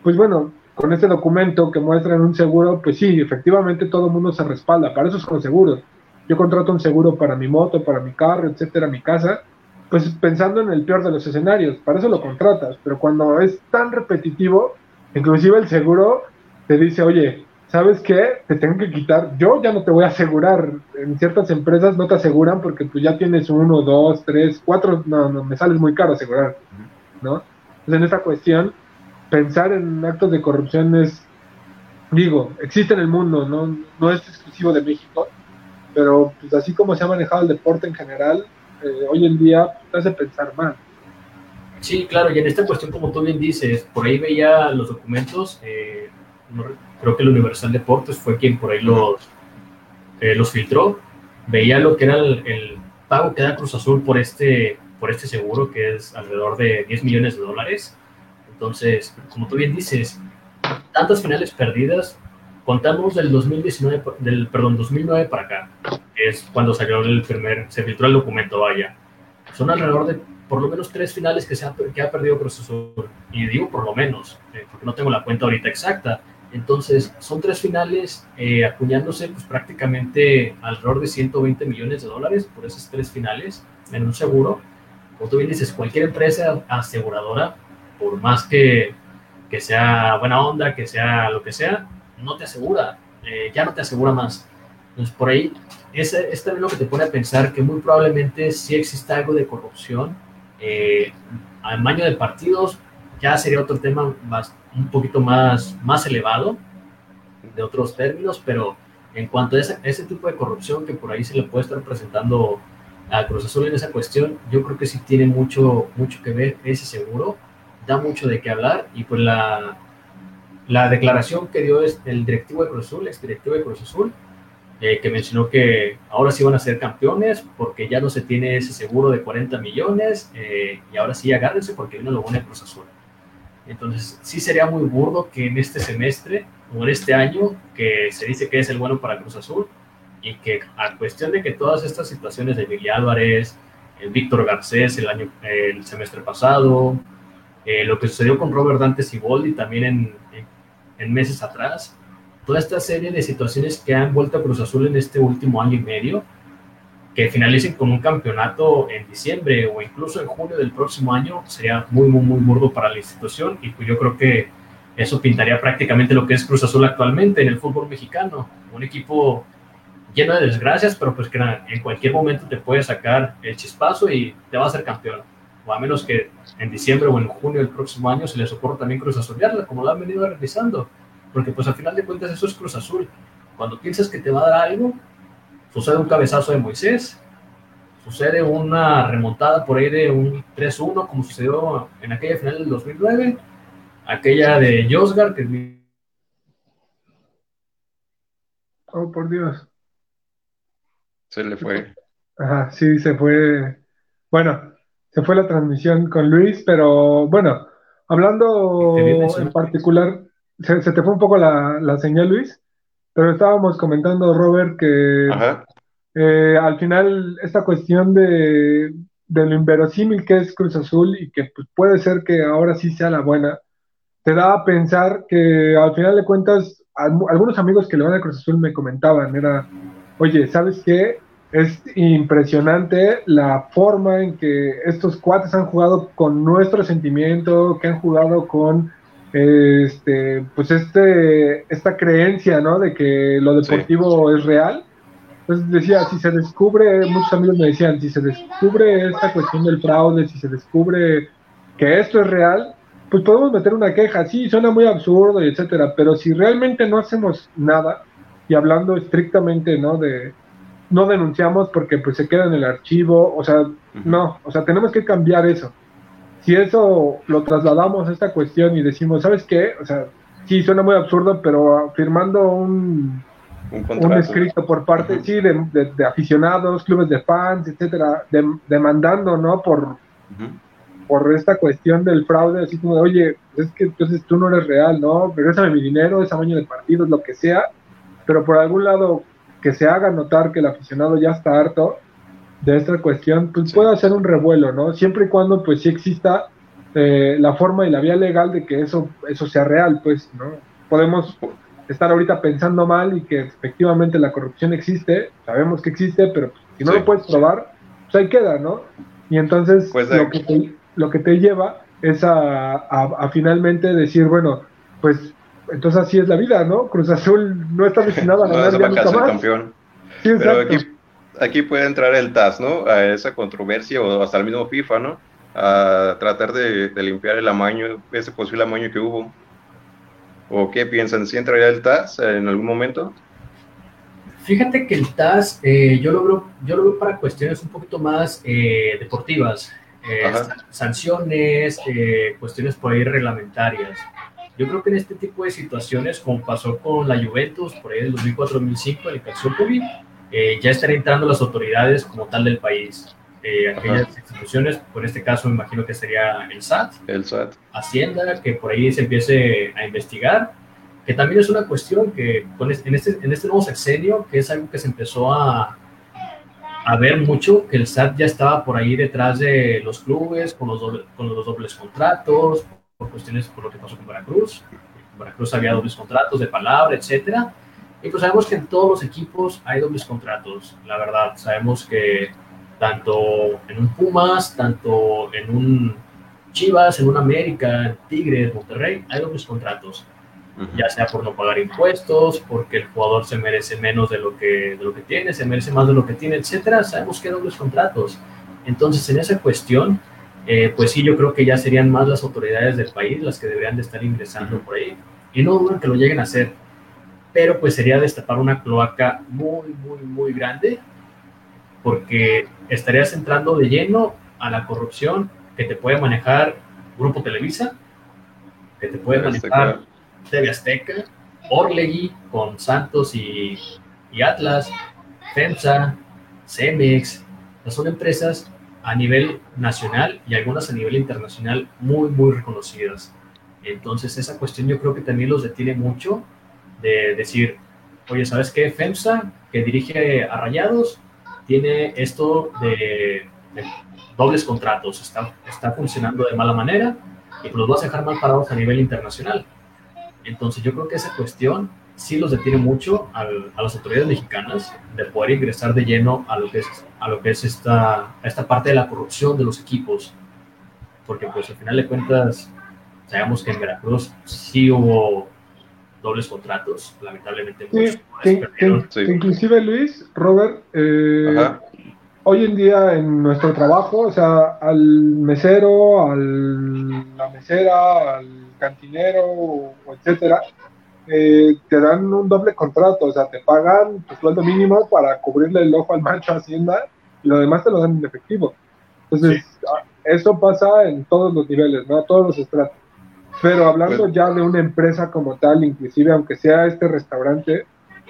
pues bueno, con este documento que muestran un seguro, pues sí, efectivamente todo el mundo se respalda, para eso son seguros. Yo contrato un seguro para mi moto, para mi carro, etcétera, mi casa, pues pensando en el peor de los escenarios, para eso lo contratas, pero cuando es tan repetitivo, inclusive el seguro te dice, oye, ¿sabes qué? Te tengo que quitar, yo ya no te voy a asegurar, en ciertas empresas no te aseguran porque tú ya tienes uno, dos, tres, cuatro, no, no, me sales muy caro asegurar, ¿no? en esta cuestión, pensar en actos de corrupción es, digo, existe en el mundo, no, no es exclusivo de México, pero pues así como se ha manejado el deporte en general, eh, hoy en día te hace pensar mal. Sí, claro, y en esta cuestión, como tú bien dices, por ahí veía los documentos, eh, creo que el Universal Deportes fue quien por ahí los, eh, los filtró, veía lo que era el, el, pago que da Cruz Azul por este por este seguro que es alrededor de 10 millones de dólares. Entonces, como tú bien dices, tantas finales perdidas, contamos del 2019, del, perdón, 2009 para acá, que es cuando salió el primer, se filtró el documento, vaya. Son alrededor de por lo menos tres finales que, se ha, que ha perdido Cruz Azul. Y digo por lo menos, eh, porque no tengo la cuenta ahorita exacta. Entonces, son tres finales eh, acuñándose pues, prácticamente alrededor de 120 millones de dólares por esas tres finales en un seguro como tú bien dices, cualquier empresa aseguradora, por más que, que sea buena onda, que sea lo que sea, no te asegura, eh, ya no te asegura más. Entonces, por ahí, es, es también lo que te pone a pensar que muy probablemente sí existe algo de corrupción Eh, maño de partidos ya sería otro tema más, un poquito más, más elevado de otros términos, pero en cuanto a ese, ese tipo de corrupción que por ahí se le puede estar presentando a Cruz Azul en esa cuestión, yo creo que sí tiene mucho, mucho que ver ese seguro, da mucho de qué hablar y pues la, la declaración que dio el directivo de Cruz Azul, ex directivo de Cruz Azul, eh, que mencionó que ahora sí van a ser campeones porque ya no se tiene ese seguro de 40 millones eh, y ahora sí agárrense porque viene lo bueno de Cruz Azul. Entonces sí sería muy burdo que en este semestre o en este año que se dice que es el bueno para Cruz Azul y que a cuestión de que todas estas situaciones de Miguel Álvarez, el Víctor Garcés el año el semestre pasado, eh, lo que sucedió con Robert Dante Siboldi también en, en meses atrás, toda esta serie de situaciones que han vuelto a Cruz Azul en este último año y medio, que finalicen con un campeonato en diciembre o incluso en junio del próximo año, sería muy, muy, muy burdo para la institución y pues yo creo que eso pintaría prácticamente lo que es Cruz Azul actualmente en el fútbol mexicano, un equipo lleno de desgracias, pero pues que en cualquier momento te puede sacar el chispazo y te va a hacer campeón. O a menos que en diciembre o en junio del próximo año se les ocurra también Cruz Azulearla, como lo han venido realizando. Porque pues al final de cuentas eso es Cruz Azul. Cuando piensas que te va a dar algo, sucede un cabezazo de Moisés, sucede una remontada por ahí de un 3-1, como sucedió en aquella final del 2009, aquella de Josgar, que Oh, por Dios. Se le fue. Ajá, sí, se fue. Bueno, se fue la transmisión con Luis, pero bueno, hablando en particular, se, te fue un poco la, señal, Luis, pero estábamos comentando, Robert, que eh, al final esta cuestión de, lo inverosímil que es Cruz Azul y que pues, puede ser que ahora sí sea la buena, te da a pensar que al final de cuentas, algunos amigos que le van a Cruz Azul me comentaban, era, oye, ¿sabes qué? Es impresionante la forma en que estos cuates han jugado con nuestro sentimiento, que han jugado con este, pues este, esta creencia, ¿no? De que lo deportivo es real. Entonces decía, si se descubre, muchos amigos me decían, si se descubre esta cuestión del fraude, si se descubre que esto es real, pues podemos meter una queja. Sí, suena muy absurdo y etcétera, pero si realmente no hacemos nada, y hablando estrictamente, ¿no? De, no denunciamos porque pues se queda en el archivo, o sea, no, o sea, tenemos que cambiar eso si eso lo trasladamos a esta cuestión y decimos, ¿sabes qué? O sea, sí suena muy absurdo, pero firmando un, un, escrito por parte, sí, de, aficionados, clubes de fans, etcétera, demandando, ¿no? Por, por esta cuestión del fraude, así como, oye, es que entonces tú no eres real, ¿no? Regrésame mi dinero, ese año de partidos, lo que sea, pero por algún lado que se haga notar que el aficionado ya está harto de esta cuestión, pues puede hacer un revuelo, ¿no? Siempre y cuando pues sí exista eh, la forma y la vía legal de que eso, eso sea real, pues, ¿no? Podemos estar ahorita pensando mal y que efectivamente la corrupción existe, sabemos que existe, pero si no lo puedes probar, pues ahí queda, ¿no? Y entonces pues, lo, que te, lo que te lleva es a, finalmente decir, bueno, pues entonces así es la vida, ¿no? Cruz Azul no está destinado a ganar ya nunca más. Campeón. Sí, exacto aquí puede entrar el TAS, ¿no? A esa controversia o hasta el mismo FIFA, ¿no? A tratar de, limpiar el amaño, ese posible amaño que hubo. ¿O qué piensan? ¿Si entraría el TAS en algún momento? Fíjate que el TAS eh, yo, lo veo, yo lo veo para cuestiones un poquito más eh, deportivas, eh, sanciones, cuestiones por ahí reglamentarias. Yo creo que en este tipo de situaciones, como pasó con la Juventus por ahí del 2004-2005 en el Calciopoli, eh, ya están entrando las autoridades como tal del país. Eh, aquellas instituciones, por este caso me imagino que sería el SAT, el SAT, Hacienda, que por ahí se empiece a investigar, que también es una cuestión que en, este, en este nuevo sexenio, que es algo que se empezó a, a ver mucho, que el SAT ya estaba por ahí detrás de los clubes, con los, con los dobles contratos, por cuestiones por lo que pasó con Veracruz. En Veracruz había dobles contratos de palabra, etcétera y pues sabemos que en todos los equipos hay dobles contratos, la verdad. Sabemos que tanto en un Pumas, tanto en un Chivas, en un América, Tigres, Monterrey, hay dobles contratos. Ya sea por no pagar impuestos, porque el jugador se merece menos de lo que, de lo que tiene, se merece más de lo que tiene, etcétera. Sabemos que hay dobles contratos. Entonces, en esa cuestión, eh, pues sí, yo creo que ya serían más las autoridades del país las que deberían de estar ingresando por ahí. Y no dudan que lo lleguen a hacer, pero pues sería destapar una cloaca muy, muy, muy grande, porque estarías entrando de lleno a la corrupción que te puede manejar Grupo Televisa, que te puede manejar TV Azteca, Orlegui con Santos y, y Atlas, FEMSA, Cemex, son empresas a nivel nacional y algunas a nivel internacional muy, muy reconocidas. Entonces esa cuestión yo creo que también los detiene mucho de decir, oye, ¿sabes qué? FEMSA, que dirige a Rayados, tiene esto de, dobles contratos, está, está funcionando de mala manera y pues los vas a dejar mal parados a nivel internacional. Entonces yo creo que esa cuestión sí los detiene mucho a las autoridades mexicanas de poder ingresar de lleno a lo que es, a lo que es esta, esta parte de la corrupción de los equipos. Porque pues al final de cuentas, sabemos que en Veracruz sí hubo dobles contratos, lamentablemente. Sí, Inclusive Luis, Robert, eh, hoy en día en nuestro trabajo, o sea, al mesero, al la mesera, al cantinero, etcétera, eh, te dan un doble contrato, o sea, te pagan tu sueldo mínimo para cubrirle el ojo al macho Hacienda y lo demás te lo dan en efectivo. Entonces, ah, eso pasa en todos los niveles, ¿no? A todos los estratos. Pero hablando ya de una empresa como tal, inclusive aunque sea este restaurante,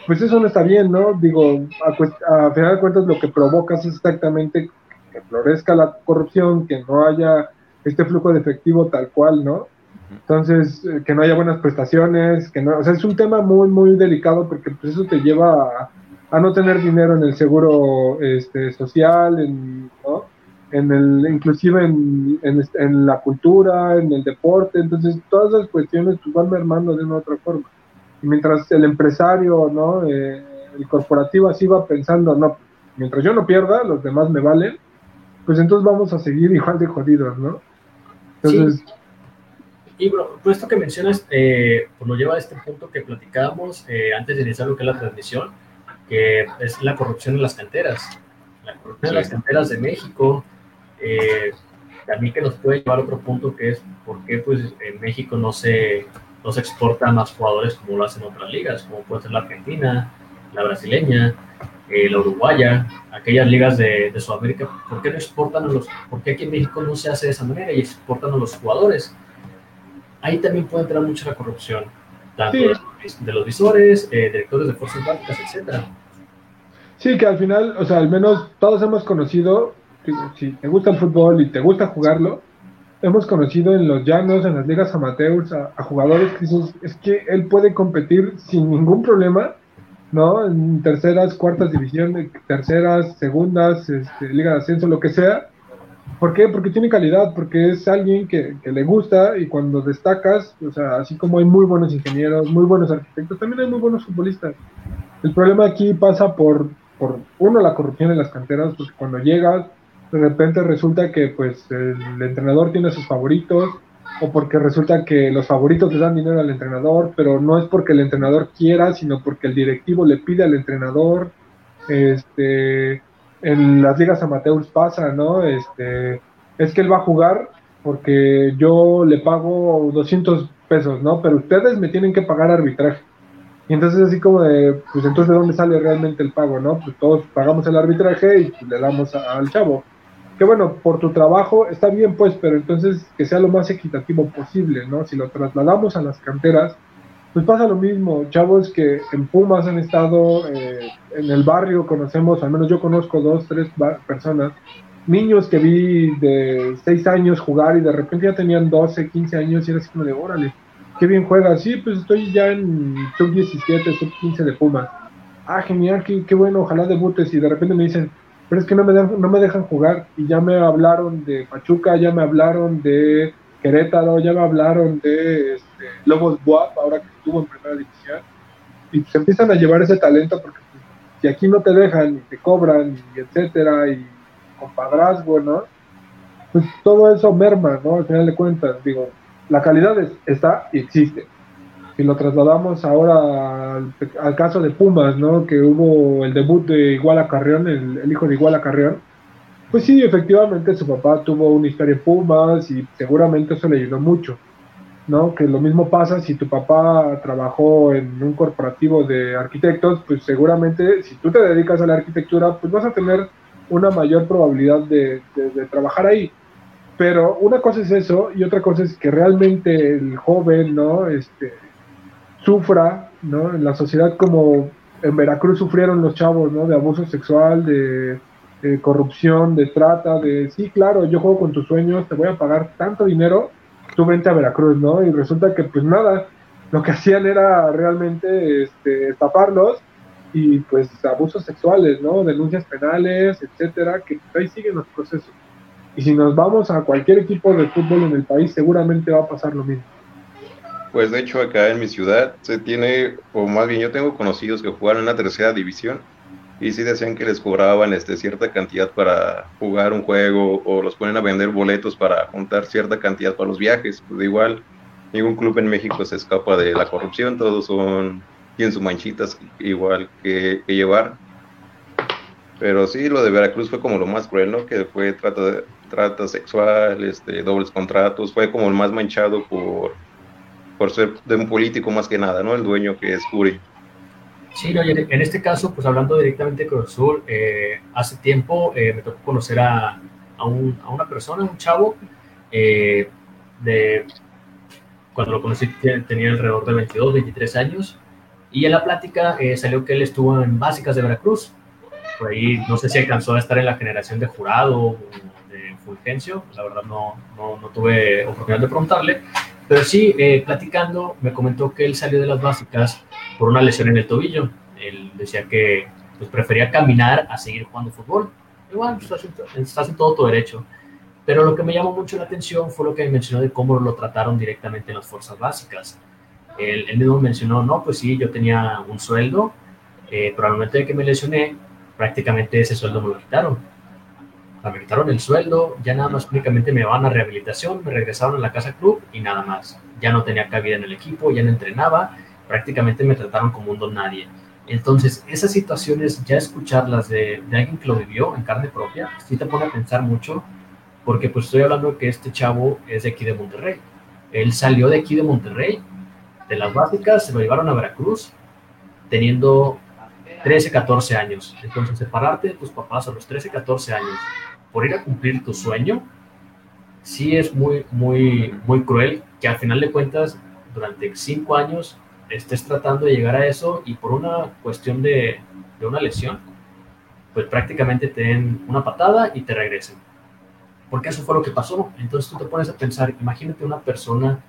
pues eso no está bien, ¿no? Digo, a, a final de cuentas lo que provocas es exactamente que florezca la corrupción, que no haya este flujo de efectivo tal cual, ¿no? Entonces, eh, que no haya buenas prestaciones, que no, o sea, es un tema muy, muy delicado porque pues, eso te lleva a, no tener dinero en el seguro este, social, en. En el, inclusive en, en, la cultura, en el deporte, entonces todas esas cuestiones pues, van mermando de una u otra forma. Y mientras el empresario, ¿no? Eh, el corporativo así va pensando, no, mientras yo no pierda, los demás me valen, pues entonces vamos a seguir igual de jodidos, ¿no? Entonces... Y bro, pues esto que mencionas eh, pues nos lleva a este punto que platicábamos eh, antes de iniciar lo que es la transmisión, que es la corrupción en las canteras. La corrupción en las canteras de México, eh, también que nos puede llevar a otro punto que es por qué pues, en México no se, no se exporta más jugadores como lo hacen otras ligas, como puede ser la Argentina, la brasileña, eh, la uruguaya, aquellas ligas de, de, Sudamérica. ¿Por qué no exportan a los, por qué aquí en México no se hace de esa manera y exportan a los jugadores? ahí también puede entrar mucho la corrupción, tanto de, los visores, eh, directores de fuerzas básicas, etcétera. Sí, que al final, o sea, al menos todos hemos conocido, si te gusta el fútbol y te gusta jugarlo, hemos conocido en los llanos, en las ligas amateurs, a, jugadores que dicen, es que él puede competir sin ningún problema, ¿no? En terceras, cuartas divisiones, terceras, segundas, este, liga de ascenso, lo que sea, ¿Por qué? Porque tiene calidad, porque es alguien que, le gusta y cuando destacas, o sea, así como hay muy buenos ingenieros, muy buenos arquitectos, también hay muy buenos futbolistas. El problema aquí pasa por, por uno, la corrupción en las canteras, porque cuando llegas, de repente resulta que pues el entrenador tiene sus favoritos, o porque resulta que los favoritos le dan dinero al entrenador, pero no es porque el entrenador quiera, sino porque el directivo le pide al entrenador, este en las ligas amateurs pasa, ¿no? Este, es que él va a jugar porque yo le pago 200 pesos, ¿no? Pero ustedes me tienen que pagar arbitraje. Y entonces así como de, pues entonces de dónde sale realmente el pago, ¿no? Pues todos pagamos el arbitraje y le damos al chavo. Que bueno, por tu trabajo está bien pues, pero entonces que sea lo más equitativo posible, ¿no? Si lo trasladamos a las canteras, pues pasa lo mismo, chavos que en Pumas han estado, eh, en el barrio conocemos, al menos yo conozco dos, tres personas, niños que vi de 6 años jugar y de repente ya tenían 12, 15 años y era así como de, órale, qué bien juega, sí, pues estoy ya en sub 17, sub 15 de Pumas. Ah, genial, qué, qué bueno, ojalá debutes y de repente me dicen, pero es que no me, no me dejan jugar y ya me hablaron de Pachuca, ya me hablaron de Querétaro, ya me hablaron de este, Lobos Buap, ahora que estuvo en primera división, y se empiezan a llevar ese talento porque pues, si aquí no te dejan y te cobran y etcétera, y compadrazgo, ¿no? Pues todo eso merma, ¿no? Al final de cuentas, digo, la calidad está y existe. Si lo trasladamos ahora al, caso de Pumas, ¿no? Que hubo el debut de Iguala Carrión, el, el hijo de Iguala Carrión, Pues sí, efectivamente su papá tuvo una historia en Pumas y seguramente eso le ayudó mucho, ¿no? Que lo mismo pasa si tu papá trabajó en un corporativo de arquitectos, pues seguramente si tú te dedicas a la arquitectura, pues vas a tener una mayor probabilidad de, de trabajar ahí. Pero una cosa es eso y otra cosa es que realmente el joven, ¿no? Este, sufra, ¿no? En la sociedad como en Veracruz sufrieron los chavos, ¿no? De abuso sexual, de, corrupción, de trata, de, sí, claro, yo juego con tus sueños, te voy a pagar tanto dinero, tú vente a Veracruz, ¿no? Y resulta que, pues nada, lo que hacían era realmente este, estafarlos y pues abusos sexuales, ¿no? Denuncias penales, etcétera, que ahí siguen los procesos. Y si nos vamos a cualquier equipo de fútbol en el país, seguramente va a pasar lo mismo. Pues de hecho acá en mi ciudad se tiene, o más bien yo tengo conocidos que jugaron en la tercera división y sí decían que les cobraban este, cierta cantidad para jugar un juego o los ponen a vender boletos para juntar cierta cantidad para los viajes. Pues igual ningún club en México se escapa de la corrupción, todos son tienen sus manchitas igual que, llevar. Pero sí, lo de Veracruz fue como lo más cruel, ¿no? Que fue trata, trata sexual, este, dobles contratos, fue como el más manchado por por ser de un político más que nada, ¿no? El dueño que es Curi. Sí, en este caso, pues hablando directamente de Cruz Azul, eh, hace tiempo eh, me tocó conocer a, a, un, a, una persona, un chavo, eh, de, cuando lo conocí tenía alrededor de 22, 23 años, y en la plática salió que él estuvo en Básicas de Veracruz, por ahí no sé si alcanzó a estar en la generación de jurado de Fulgencio, la verdad no, no, no tuve oportunidad de preguntarle, pero sí, eh, platicando, me comentó que él salió de las básicas por una lesión en el tobillo. Él decía que pues, prefería caminar a seguir jugando fútbol. Igual, pues, estás, en todo tu derecho. Pero lo que me llamó mucho la atención fue lo que mencionó de cómo lo trataron directamente en las fuerzas básicas. Él, él mismo mencionó, no, pues sí, yo tenía un sueldo, eh, pero al momento de que me lesioné, prácticamente ese sueldo me lo quitaron me quitaron el sueldo, ya nada más únicamente me van a rehabilitación, me regresaron a la casa club y nada más. Ya no tenía cabida en el equipo, ya no entrenaba, prácticamente me trataron como un don nadie. Entonces, esas situaciones, ya escucharlas de, de alguien que lo vivió en carne propia, sí te pone a pensar mucho, porque pues estoy hablando que este chavo es de aquí de Monterrey. Él salió de aquí de Monterrey, de las básicas, se lo llevaron a Veracruz, teniendo 13, 14 años. Entonces, separarte de tus papás a los 13, 14 años por ir a cumplir tu sueño, sí es muy, muy, muy cruel que al final de cuentas, durante cinco años, estés tratando de llegar a eso y por una cuestión de, de una lesión, pues prácticamente te den una patada y te regresen. Porque eso fue lo que pasó. Entonces tú te pones a pensar, imagínate una persona,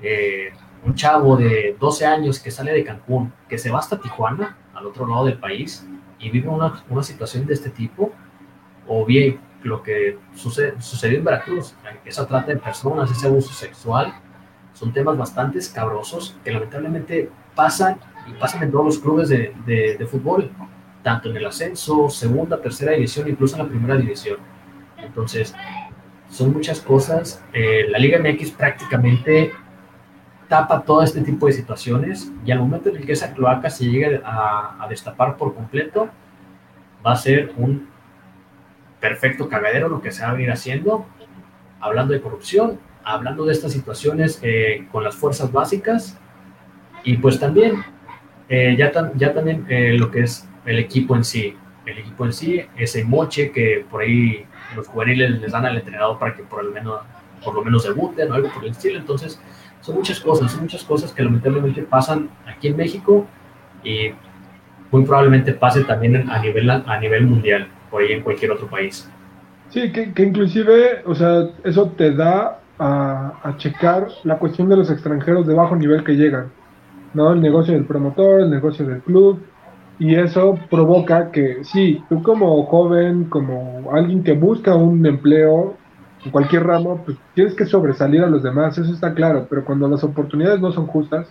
eh, un chavo de 12 años que sale de Cancún, que se va hasta Tijuana, al otro lado del país, y vive una, una situación de este tipo, o bien lo que sucede, sucedió en Veracruz, esa trata de personas, ese abuso sexual, son temas bastante escabrosos que lamentablemente pasan y pasan en todos los clubes de, de, fútbol, tanto en el ascenso, segunda, tercera división, incluso en la primera división. Entonces, son muchas cosas. Eh, la Liga MX prácticamente tapa todo este tipo de situaciones y al momento en el que esa cloaca se llegue a, a destapar por completo, va a ser un perfecto cagadero lo que se va a venir haciendo, hablando de corrupción, hablando de estas situaciones eh, con las fuerzas básicas y pues también eh, ya, ya también eh, lo que es el equipo en sí, el equipo en sí, ese moche que por ahí los juveniles les dan al entrenador para que por lo menos, por lo menos debuten o algo por el estilo, entonces son muchas cosas, son muchas cosas que lamentablemente pasan aquí en México y muy probablemente pase también a nivel, a nivel mundial por ahí en cualquier otro país. Sí, que, que inclusive, o sea, eso te da a, a, checar la cuestión de los extranjeros de bajo nivel que llegan, ¿no? El negocio del promotor, el negocio del club, y eso provoca que, sí, tú como joven, como alguien que busca un empleo en cualquier ramo, pues tienes que sobresalir a los demás, eso está claro, pero cuando las oportunidades no son justas,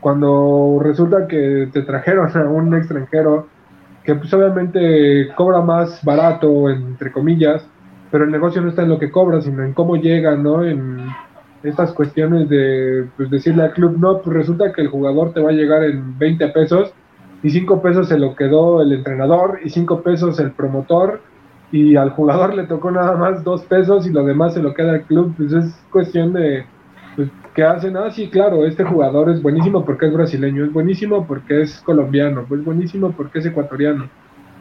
cuando resulta que te trajeron a un extranjero que pues obviamente cobra más barato, entre comillas, pero el negocio no está en lo que cobra, sino en cómo llega, ¿no? En estas cuestiones de pues, decirle al club, no, pues resulta que el jugador te va a llegar en 20 pesos y 5 pesos se lo quedó el entrenador y 5 pesos el promotor y al jugador le tocó nada más dos pesos y lo demás se lo queda al club, pues es cuestión de que hacen, ah, sí, claro, este jugador es buenísimo porque es brasileño, es buenísimo porque es colombiano, pues buenísimo porque es ecuatoriano.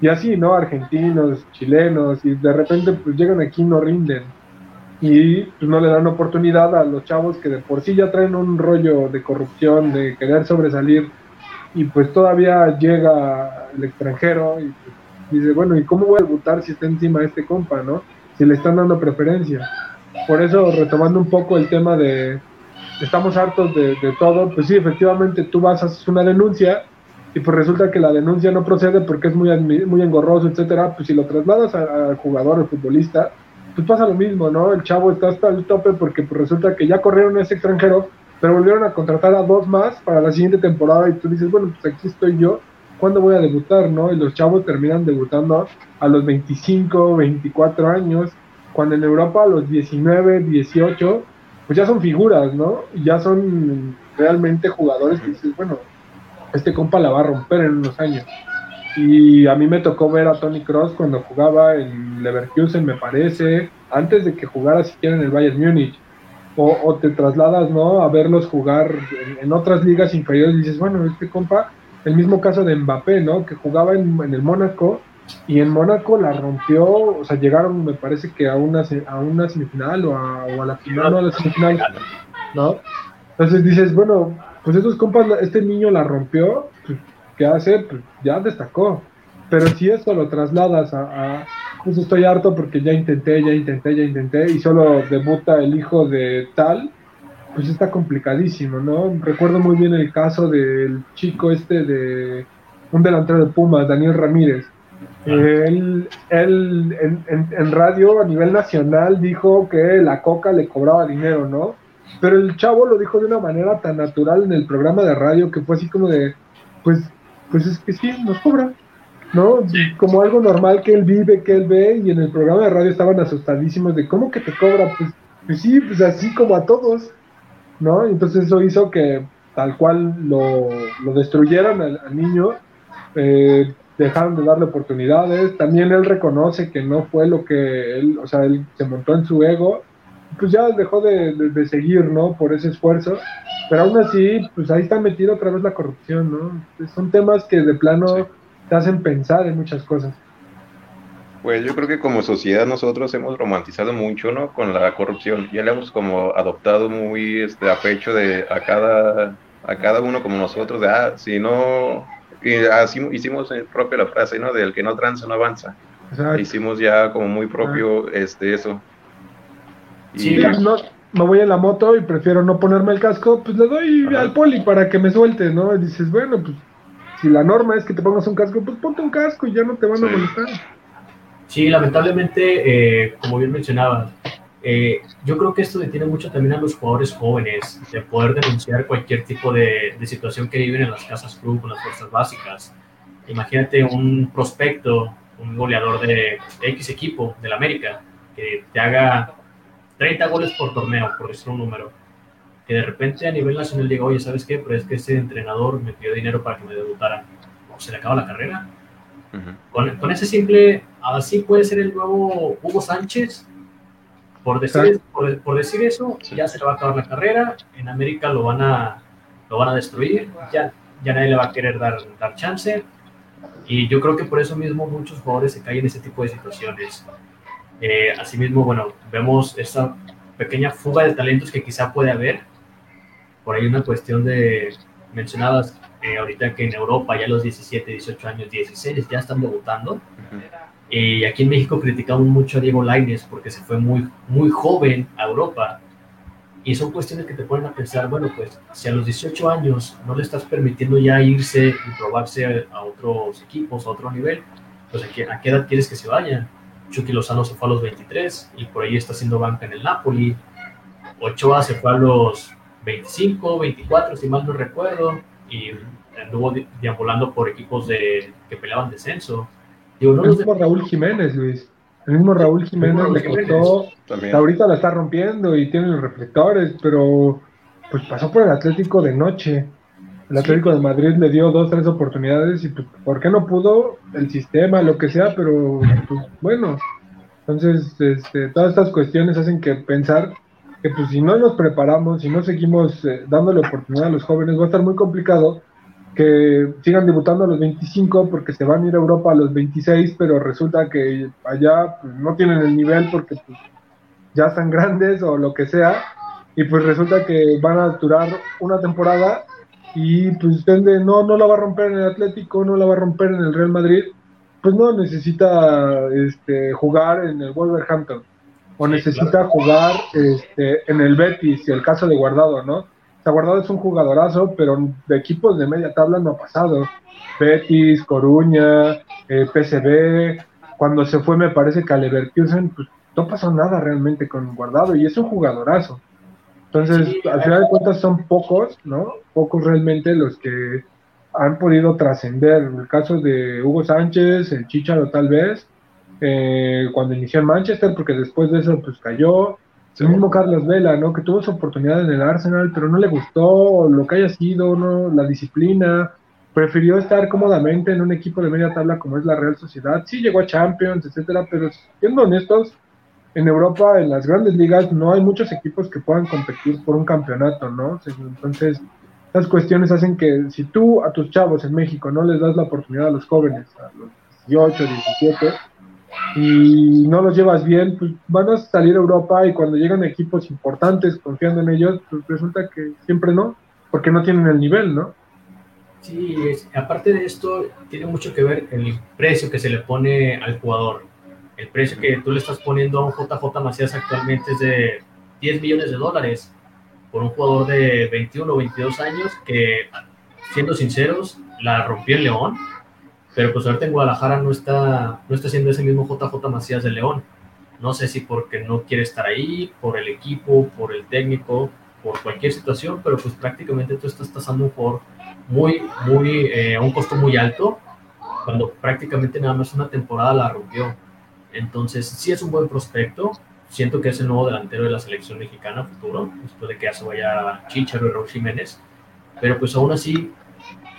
Y así, ¿no? Argentinos, chilenos, y de repente pues llegan aquí y no rinden. Y pues, no le dan oportunidad a los chavos que de por sí ya traen un rollo de corrupción, de querer sobresalir, y pues todavía llega el extranjero y pues, dice, bueno, ¿y cómo voy a debutar si está encima de este compa, no? Si le están dando preferencia. Por eso, retomando un poco el tema de, estamos hartos de, todo, pues sí, efectivamente tú vas a hacer una denuncia y pues resulta que la denuncia no procede porque es muy, muy engorroso, etcétera, pues si lo trasladas al jugador, al futbolista, pues pasa lo mismo, ¿no? El chavo está hasta el tope porque pues resulta que ya corrieron a ese extranjero, pero volvieron a contratar a dos más para la siguiente temporada y tú dices, bueno, pues aquí estoy yo, ¿cuándo voy a debutar, no? Y los chavos terminan debutando a los 25, 24 años, cuando en Europa a los 19, 18 pues ya son figuras, ¿no? Ya son realmente jugadores que dices, bueno, este compa la va a romper en unos años. Y a mí me tocó ver a Tony Cross cuando jugaba en Leverkusen, me parece, antes de que jugara siquiera en el Bayern Múnich. O, te trasladas, ¿no? A verlos jugar en, otras ligas inferiores y dices, bueno, este compa, el mismo caso de Mbappé, ¿no? Que jugaba en, en el Mónaco y en Mónaco la rompió, o sea, llegaron, me parece que a una, a una semifinal o a, a la final, o a la semifinal, ¿no? Entonces dices, bueno, pues esos compas, este niño la rompió, pues, ¿qué hace? Pues ya destacó. Pero si eso lo trasladas a, pues estoy harto porque ya intenté, ya intenté, ya intenté, y solo debuta el hijo de tal, pues está complicadísimo, ¿no? Recuerdo muy bien el caso del chico este de un delantero de Pumas, Daniel Ramírez, él, él en, radio a nivel nacional dijo que la coca le cobraba dinero, ¿no? Pero el chavo lo dijo de una manera tan natural en el programa de radio que fue así como de, pues, pues es que sí, nos cobra, ¿no? Como algo normal que él vive, que él ve, y en el programa de radio estaban asustadísimos de, ¿cómo que te cobra? Pues, pues sí, pues así como a todos, ¿no? Entonces eso hizo que tal cual lo, lo destruyeran al, al niño. Eh, dejaron de darle oportunidades. También él reconoce que no fue lo que él, o sea, él se montó en su ego, pues ya dejó de, seguir, ¿no? Por ese esfuerzo. Pero aún así, pues ahí está metida otra vez la corrupción, ¿no? Son temas que de plano te hacen pensar en muchas cosas. Pues yo creo que como sociedad nosotros hemos romantizado mucho, ¿no? Con la corrupción. Ya le hemos como adoptado muy este, a pecho de a cada, a cada uno como nosotros, de, ah, si no y así hicimos propia la frase, ¿no? Del que no tranza no avanza. Hicimos ya como muy propio este eso. sí, no, me voy en la moto y prefiero no ponerme el casco, pues le doy al poli para que me suelte, ¿no? Y dices, bueno, pues si la norma es que te pongas un casco, pues ponte un casco y ya no te van a molestar. Sí, lamentablemente, eh, como bien mencionabas, eh, yo creo que esto detiene mucho también a los jugadores jóvenes de poder denunciar cualquier tipo de, situación que viven en las casas club, con las fuerzas básicas. Imagínate un prospecto, un goleador de X equipo del América, que te haga 30 goles por torneo, por decir un número, que de repente a nivel nacional diga, oye, ¿sabes qué? Pero es que ese entrenador me pidió dinero para que me debutara. ¿O se le acaba la carrera? con, con, ese simple, así puede ser el nuevo Hugo Sánchez, por decir, por, decir eso, ya se le va a acabar la carrera, en América lo van a, lo van a destruir, ya, ya nadie le va a querer dar, dar chance, y yo creo que por eso mismo muchos jugadores se caen en ese tipo de situaciones. Eh, asimismo, bueno, vemos esta pequeña fuga de talentos que quizá puede haber. Por ahí una cuestión de, mencionadas eh, ahorita que en Europa ya los 17, 18 años, 16 ya están debutando. Y aquí en México criticamos mucho a Diego Lainez porque se fue muy, muy joven a Europa. Y son cuestiones que te ponen a pensar, bueno, pues si a los 18 años no le estás permitiendo ya irse y probarse a, otros equipos, a otro nivel, pues ¿a qué, a qué edad quieres que se vaya? Chucky Lozano se fue a los 23 y por ahí está haciendo banca en el Napoli. Ochoa se fue a los 25, 24, si mal no recuerdo, y anduvo deambulando por equipos de, que peleaban descenso el mismo Raúl Jiménez, Luis. El mismo Raúl Jiménez le costó. Ahorita la está rompiendo y tiene los reflectores, pero pues pasó por el Atlético de noche. El Atlético de Madrid le dio dos, tres oportunidades y pues, ¿por qué no pudo? El sistema, lo que sea, pero pues, bueno, Entonces, este, todas estas cuestiones hacen que pensar que pues si no nos preparamos, si no seguimos eh, dándole oportunidad a los jóvenes, va a estar muy complicado que sigan debutando a los 25 porque se van a ir a Europa a los 26, pero resulta que allá pues, no tienen el nivel porque pues, ya están grandes o lo que sea, y pues resulta que van a durar una temporada y pues no, no la va a romper en el Atlético, no la va a romper en el Real Madrid, pues no necesita este, jugar en el Wolverhampton o necesita jugar este, en el Betis, el caso de Guardado, ¿no? O sea, Guardado es un jugadorazo, pero de equipos de media tabla no ha pasado. Betis, Coruña, eh, PSV, cuando se fue me parece que a Leverkusen, pues no pasó nada realmente con Guardado y es un jugadorazo. Entonces, al final de cuentas son pocos, ¿no? Pocos realmente los que han podido trascender. El caso de Hugo Sánchez, el Chicharo tal vez, eh, cuando inició en Manchester, porque después de eso pues cayó. El mismo Carlos Vela, ¿no? Que tuvo su oportunidad en el Arsenal, pero no le gustó lo que haya sido, ¿no? La disciplina. Prefirió estar cómodamente en un equipo de media tabla como es la Real Sociedad. Sí llegó a Champions, etcétera, pero siendo honestos, en Europa, en las grandes ligas, no hay muchos equipos que puedan competir por un campeonato, ¿no? Entonces, esas cuestiones hacen que si tú a tus chavos en México no les das la oportunidad a los jóvenes, a los 18, 17, y no los llevas bien, pues van a salir a Europa y cuando llegan equipos importantes confiando en ellos, pues resulta que siempre no, porque no tienen el nivel, ¿no? Sí, aparte de esto, tiene mucho que ver el precio que se le pone al jugador el precio que tú le estás poniendo a un JJ Macías actualmente es de 10 millones de dólares por un jugador de 21 o 22 años que, siendo sinceros, la rompió en León, pero pues ahorita en Guadalajara no está, no está siendo ese mismo JJ Macías de León. No sé si porque no quiere estar ahí, por el equipo, por el técnico, por cualquier situación, pero pues prácticamente tú estás tasando un muy, muy, eh, a un costo muy alto, cuando prácticamente nada más una temporada la rompió. Entonces, sí es un buen prospecto. Siento que es el nuevo delantero de la selección mexicana futuro, después de que ya se vaya Chicharo y Raúl. Pero pues aún así,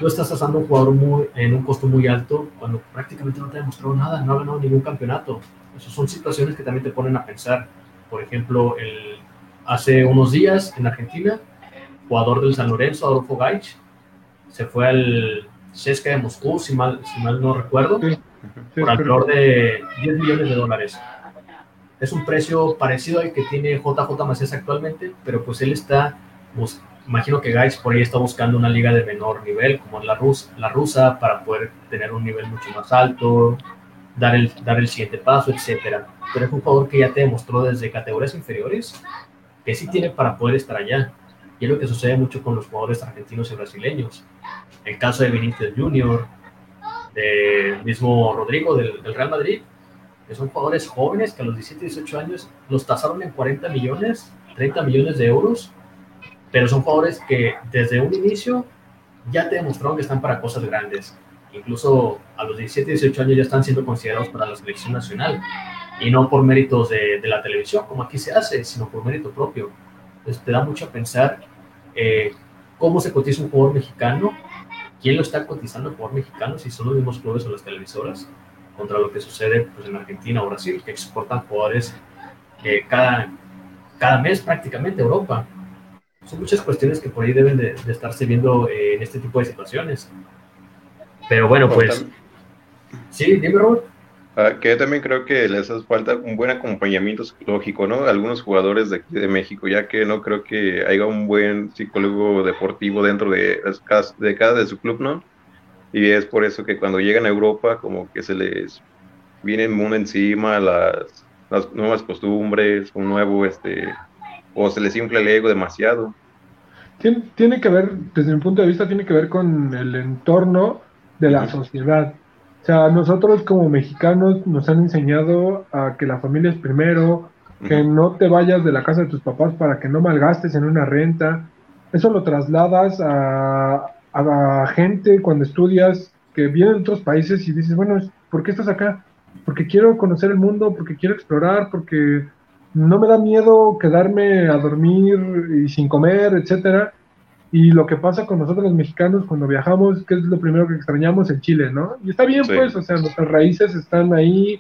tú estás tasando un jugador muy, en un costo muy alto cuando prácticamente no te ha demostrado nada, no ha ganado ningún campeonato. Esas son situaciones que también te ponen a pensar. Por ejemplo, el, hace unos días en Argentina, jugador del San Lorenzo, Adolfo Gaich, se fue al CSKA de Moscú, si mal, si mal no recuerdo por alrededor de 10 millones de dólares. Es un precio parecido al que tiene JJ Macías actualmente, pero pues él está, imagino que Guys por ahí está buscando una liga de menor nivel, como la, Rus, la rusa, para poder tener un nivel mucho más alto, dar el, dar el siguiente paso, etcétera. Pero es un jugador que ya te demostró desde categorías inferiores que sí tiene para poder estar allá. Y es lo que sucede mucho con los jugadores argentinos y brasileños. El caso de Vinicius Junior, del mismo Rodrigo del, Real Madrid, que son jugadores jóvenes que a los 17, 18 años los tasaron en 40 millones, 30 millones de euros, pero son jugadores que desde un inicio ya te demostraron que están para cosas grandes. Incluso a los 17, 18 años ya están siendo considerados para la selección nacional. Y no por méritos de, de la televisión, como aquí se hace, sino por mérito propio. Entonces te da mucho a pensar eh, cómo se cotiza un jugador mexicano ¿quién lo está cotizando por mexicano si son los mismos clubes o las televisoras? Contra lo que sucede pues, en Argentina o Brasil, que exportan jugadores eh, cada, cada mes prácticamente a Europa. Son muchas cuestiones que por ahí deben de, estarse viendo eh, en este tipo de situaciones. Pero bueno, pues... Sí, dime, Robert. Ah, que también creo que les hace falta un buen acompañamiento psicológico, ¿no? Algunos jugadores de, de México, ya que no creo que haya un buen psicólogo deportivo dentro de, de cada de su club, ¿no? Y es por eso que cuando llegan a Europa, como que se les viene el mundo encima, las, las nuevas costumbres, un nuevo, este, o se les infla el ego demasiado. Tiene, tiene que ver, desde mi punto de vista, tiene que ver con el entorno de la sociedad o sea, nosotros como mexicanos nos han enseñado a que la familia es primero, que no te vayas de la casa de tus papás para que no malgastes en una renta. Eso lo trasladas a, a, gente cuando estudias que viene de otros países y dices, bueno, ¿por qué estás acá? Porque quiero conocer el mundo, porque quiero explorar, porque no me da miedo quedarme a dormir y sin comer, etcétera. Y lo que pasa con nosotros los mexicanos cuando viajamos, que es lo primero que extrañamos? El Chile, ¿no? Y está bien, pues, o sea, nuestras raíces están ahí,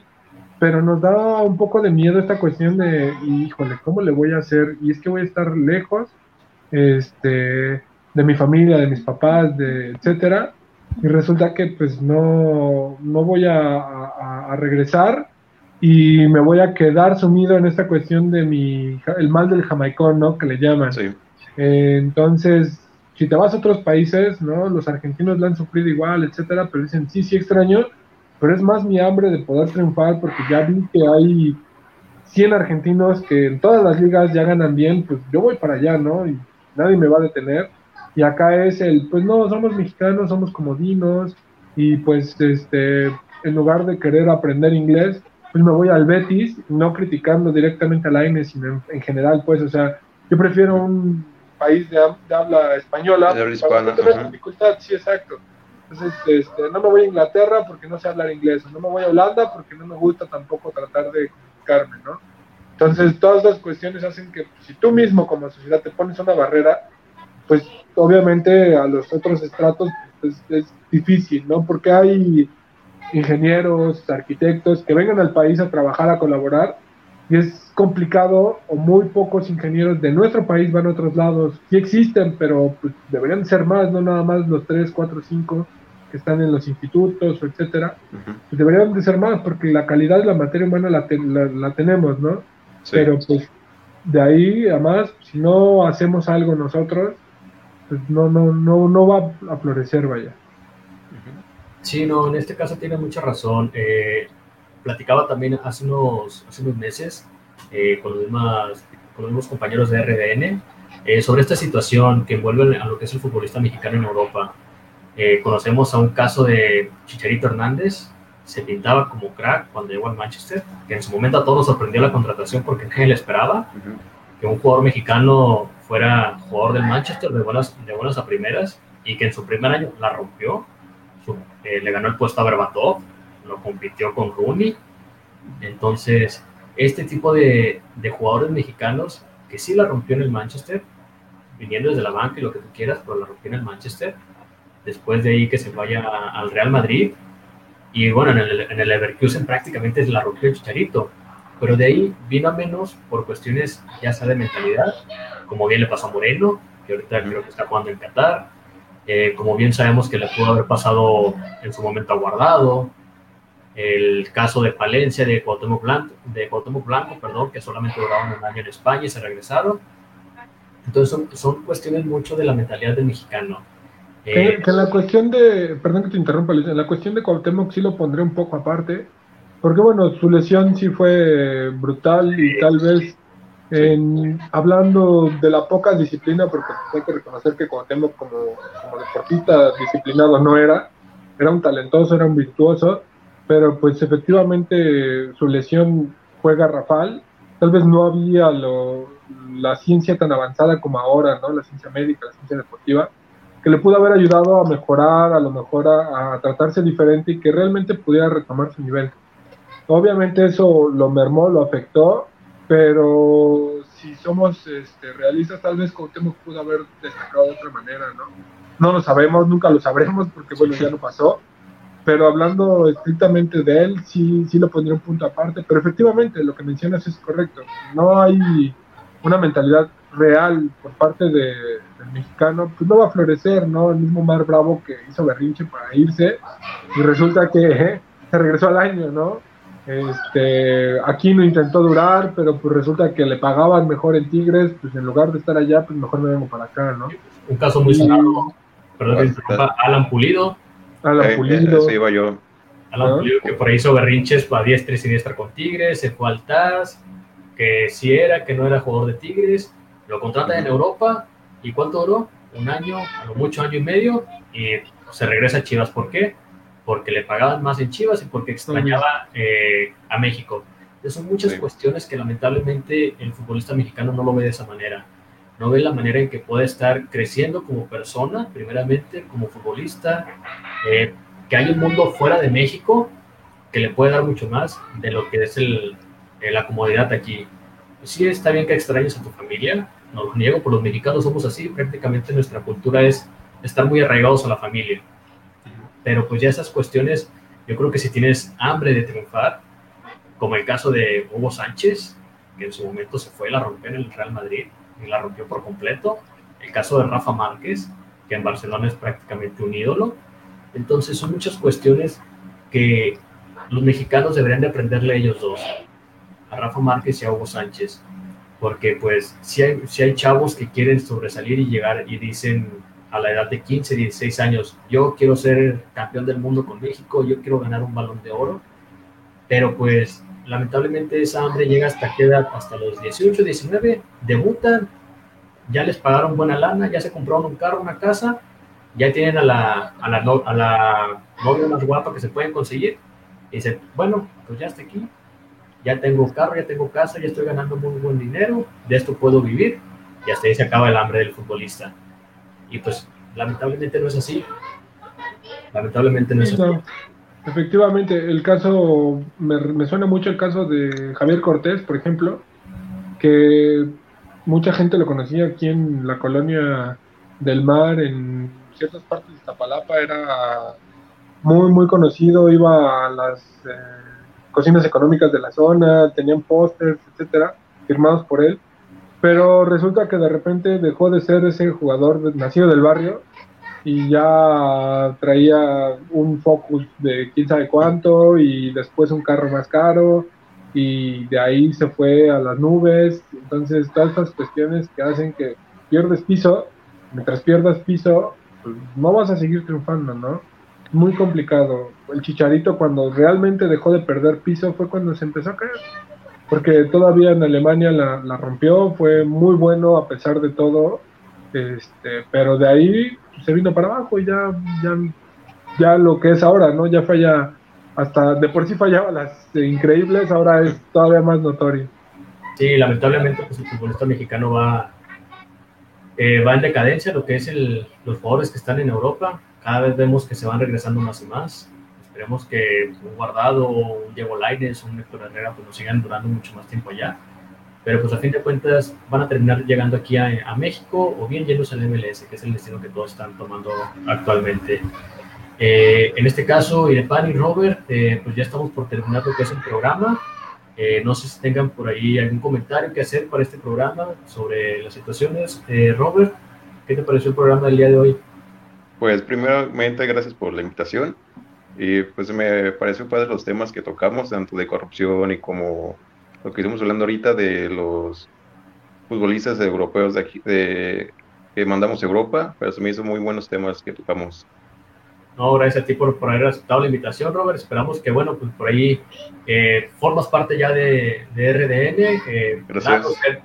pero nos da un poco de miedo esta cuestión de, híjole, ¿cómo le voy a hacer? Y es que voy a estar lejos este, de mi familia, de mis papás, de etcétera, y resulta que pues no, no voy a, regresar y me voy a quedar sumido en esta cuestión de mi, el mal del jamaicón, ¿no? Que le llaman. Sí. entonces, si te vas a otros países, ¿no? Los argentinos la han sufrido igual, etcétera, pero dicen, sí, sí extraño, pero es más mi hambre de poder triunfar porque ya vi que hay 100 argentinos que en todas las ligas ya ganan bien, pues yo voy para allá, ¿no? Y nadie me va a detener. Y acá es el, pues no, somos mexicanos, somos comodinos y pues este, en lugar de querer aprender inglés, pues me voy al Betis, no criticando directamente a la AINE, sino en, general, pues, o sea, yo prefiero un país de, habla española. De habla hispana. dificultad, sí, exacto entonces, este, no me voy a Inglaterra porque no sé hablar inglés, no me voy a Holanda porque no me gusta tampoco tratar de comunicarme, ¿no? Entonces, todas las cuestiones hacen que si tú mismo como sociedad te pones una barrera, pues obviamente a los otros estratos pues, es difícil, ¿no? Porque hay ingenieros, arquitectos que vengan al país a trabajar, a colaborar, y es complicado o muy pocos ingenieros de nuestro país van a otros lados. Sí existen, pero pues, deberían ser más, no nada más los 3, 4, 5 que están en los institutos, etcétera, pues deberían de ser más, porque la calidad de la materia humana la, la, tenemos, ¿no? Pero pues de ahí a más, si no hacemos algo nosotros, pues no, no, no, no va a florecer, vaya. Sí, no, en este caso tiene mucha razón. Eh, platicaba también hace unos, hace unos meses eh, con, los demás, con los mismos compañeros de RDN eh, sobre esta situación que envuelve a lo que es el futbolista mexicano en Europa. Conocemos a un caso de Chicharito Hernández, se pintaba como crack cuando llegó al Manchester, que en su momento a todos sorprendió la contratación porque nadie le esperaba que un jugador mexicano fuera jugador del Manchester de buenas, de buenas a primeras y que en su primer año la rompió, eh, le ganó el puesto a Berbatov, lo compitió con Rooney, entonces este tipo de, de jugadores mexicanos que sí la rompió en el Manchester, viniendo desde la banca y lo que tú quieras, pero la rompió en el Manchester, después de ahí que se vaya al Real Madrid. Y bueno, en el, en el Leverkusen prácticamente la rompió el Chicharito. Pero de ahí vino a menos por cuestiones ya sea de mentalidad, como bien le pasó a Moreno, que ahorita creo que está jugando en Qatar. Eh, como bien sabemos que le pudo haber pasado en su momento a Guardado. El caso de Palencia, de Cuauhtémoc Blanco, de Cuauhtémoc Blanco perdón, que solamente duraron un año en España y se regresaron. Entonces son, son cuestiones mucho de la mentalidad del mexicano que, en la cuestión de, perdón que te interrumpa, en la cuestión de Cuauhtémoc sí lo pondré un poco aparte, porque bueno, su lesión sí fue brutal y tal vez en, hablando de la poca disciplina, porque hay que reconocer que Cuauhtémoc como, como deportista disciplinado no era, era un talentoso, era un virtuoso, pero pues efectivamente su lesión fue garrafal, tal vez no había lo, la ciencia tan avanzada como ahora, ¿no? La ciencia médica, la ciencia deportiva, que le pudo haber ayudado a mejorar, a lo mejor a, tratarse diferente y que realmente pudiera retomar su nivel. Obviamente eso lo mermó, lo afectó, pero si somos este, realistas, tal vez Cuauhtémoc pudo haber destacado de otra manera, ¿no? No lo sabemos, nunca lo sabremos, porque bueno, ya no pasó, pero hablando estrictamente de él, sí, sí lo pondría un punto aparte, pero efectivamente lo que mencionas es correcto, no hay una mentalidad real por parte de, del mexicano, pues no va a florecer, ¿no? El mismo Mar Bravo que hizo berrinche para irse y resulta que se regresó al año, ¿no? Este, aquí no intentó durar, pero pues resulta que le pagaban mejor en Tigres, pues en lugar de estar allá, pues mejor me vengo para acá, ¿no? Un caso muy sonado, perdón Alan Pulido. Alan eh, Pulido. Eh, iba yo. Alan Pulido que por ahí hizo berrinches para diestra y siniestra con Tigres, se fue al TAS, que si era, que no era jugador de Tigres, lo contratan en Europa y ¿cuánto duró? Un año, a lo mucho año y medio y se regresa a Chivas. ¿Por qué? Porque le pagaban más en Chivas y porque extrañaba eh, a México. Son muchas cuestiones que lamentablemente el futbolista mexicano no lo ve de esa manera. No ve la manera en que puede estar creciendo como persona, primeramente como futbolista, eh, que hay un mundo fuera de México que le puede dar mucho más de lo que es el, eh, la comodidad aquí. Sí está bien que extrañes a tu familia, no lo niego, por los mexicanos somos así, prácticamente nuestra cultura es estar muy arraigados a la familia. Pero pues ya esas cuestiones, yo creo que si tienes hambre de triunfar, como el caso de Hugo Sánchez, que en su momento se fue, la rompió en el Real Madrid y la rompió por completo. El caso de Rafa Márquez, que en Barcelona es prácticamente un ídolo. Entonces son muchas cuestiones que los mexicanos deberían de aprenderle a ellos dos, a Rafa Márquez y a Hugo Sánchez, porque pues si hay, si hay chavos que quieren sobresalir y llegar y dicen a la edad de 15, 16 años, yo quiero ser campeón del mundo con México, yo quiero ganar un balón de oro, pero pues lamentablemente esa hambre llega hasta qué edad, hasta los 18, 19, debutan, ya les pagaron buena lana, ya se compraron un carro, una casa, ya tienen a la, a la, a la novia más guapa que se pueden conseguir, y dicen, bueno, pues ya estoy aquí, ya tengo carro, ya tengo casa, ya estoy ganando muy buen dinero, de esto puedo vivir, y hasta ahí se acaba el hambre del futbolista. Y pues lamentablemente no es así. Lamentablemente no es así. Efectivamente, el caso, me, suena mucho el caso de Javier Cortés, por ejemplo, que mucha gente lo conocía aquí en la colonia del mar, en ciertas partes de Iztapalapa, era muy, muy conocido, iba a las eh, cocinas económicas de la zona, tenían pósters, etcétera, firmados por él, pero resulta que de repente dejó de ser ese jugador nacido del barrio y ya traía un Focus de quién sabe cuánto y después un carro más caro y de ahí se fue a las nubes. Entonces, todas estas cuestiones que hacen que pierdes piso, mientras pierdas piso, pues no vas a seguir triunfando, ¿no? Muy complicado. El chicharito cuando realmente dejó de perder piso fue cuando se empezó a caer. Porque todavía en Alemania la, la rompió, fue muy bueno a pesar de todo. Este, pero de ahí se vino para abajo y ya, ya, ya lo que es ahora, ¿no? Ya falla, hasta de por sí fallaba las increíbles, ahora es todavía más notorio. Sí, lamentablemente pues el futbolista mexicano va, eh, va en decadencia, lo que es el, los jugadores que están en Europa, cada vez vemos que se van regresando más y más. Esperemos que un Guardado, un Diego Lainez, un Héctor Herrera pues nos sigan durando mucho más tiempo allá pero pues a fin de cuentas van a terminar llegando aquí a, México o bien yéndose al MLS, que es el destino que todos están tomando actualmente. Eh, en este caso, Irepan y Robert, eh, pues ya estamos por terminar lo que es el programa. Eh, no sé si tengan por ahí algún comentario que hacer para este programa sobre las situaciones. Robert, ¿qué te pareció el programa del día de hoy? Pues primeramente, gracias por la invitación. Y pues me pareció padre los temas que tocamos, tanto de corrupción y como lo que estamos hablando ahorita de los futbolistas europeos de aquí, de, que mandamos a Europa, pero se me hizo muy buenos temas que tocamos. No, gracias a ti por, haber aceptado la invitación, Robert. Esperamos que, bueno, pues por ahí eh, formas parte ya de, de RDN. Eh,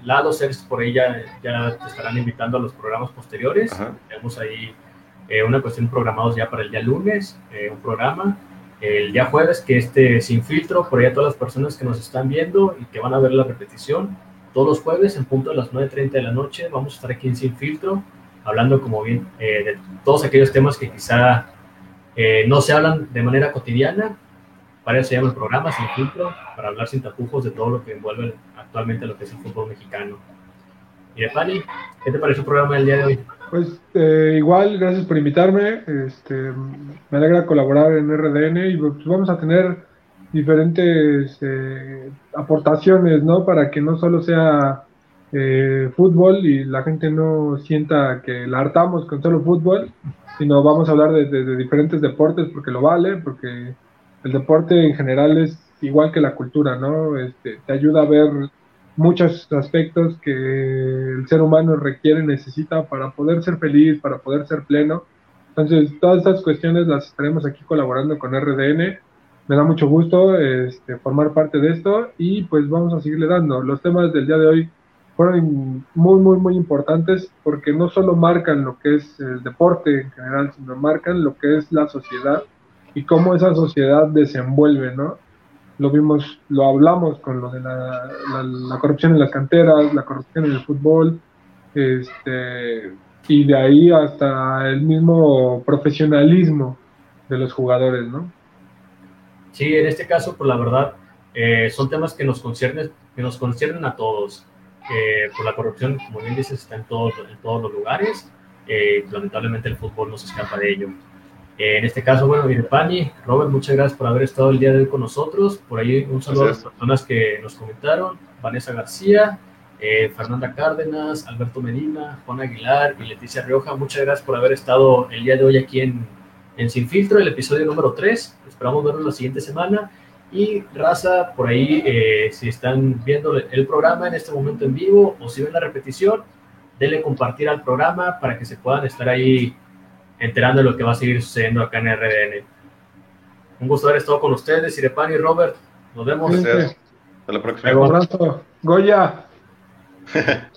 Lado, Seres por ahí ya, ya, te estarán invitando a los programas posteriores. Tenemos ahí eh, una cuestión programados ya para el día lunes, eh, un programa el día jueves, que este sin filtro, por ahí a todas las personas que nos están viendo y que van a ver la repetición, todos los jueves en punto de las 9.30 de la noche vamos a estar aquí en Sin Filtro, hablando como bien eh, de todos aquellos temas que quizá no se hablan de manera cotidiana, para eso se llama el programa Sin Filtro, para hablar sin tapujos de todo lo que envuelve actualmente lo que es el fútbol mexicano. Y de Pani, ¿qué te parece el programa del día de hoy? Pues eh, igual, gracias por invitarme. Este, me alegra colaborar en RDN y pues, vamos a tener diferentes eh, aportaciones, ¿no? Para que no solo sea eh, fútbol y la gente no sienta que la hartamos con solo fútbol, sino vamos a hablar de, de diferentes deportes porque lo vale, porque el deporte en general es igual que la cultura, ¿no? Este, te ayuda a ver muchos aspectos que el ser humano requiere, necesita para poder ser feliz, para poder ser pleno. Entonces, todas estas cuestiones las estaremos aquí colaborando con RDN. Me da mucho gusto este, formar parte de esto y pues vamos a seguirle dando. Los temas del día de hoy fueron muy, muy, muy importantes porque no solo marcan lo que es el deporte en general, sino marcan lo que es la sociedad y cómo esa sociedad desenvuelve, ¿no? Lo vimos, lo hablamos con lo de la, la, corrupción en las canteras, la corrupción en el fútbol, este, y de ahí hasta el mismo profesionalismo de los jugadores, ¿no? Sí, en este caso, pues la verdad, eh, son temas que nos conciernen, que nos conciernen a todos. Eh, por la corrupción, como bien dices, está en todos, en todos los lugares. Eh, lamentablemente el fútbol no se escapa de ello. En este caso, bueno, Irepani, Robert, muchas gracias por haber estado el día de hoy con nosotros. Por ahí un saludo a las personas que nos comentaron. Vanessa García, eh, Fernanda Cárdenas, Alberto Medina, Juan Aguilar y Leticia Rioja. Muchas gracias por haber estado el día de hoy aquí en, en Sin Filtro, el episodio número 3. Esperamos vernos la siguiente semana. Y raza, por ahí, eh, si están viendo el programa en este momento en vivo o si ven la repetición, denle compartir al programa para que se puedan estar ahí enterando de lo que va a seguir sucediendo acá en RDN. Un gusto haber estado con ustedes, Irepani y Robert. Nos vemos. Gracias. Hasta la próxima. Un abrazo. Goya.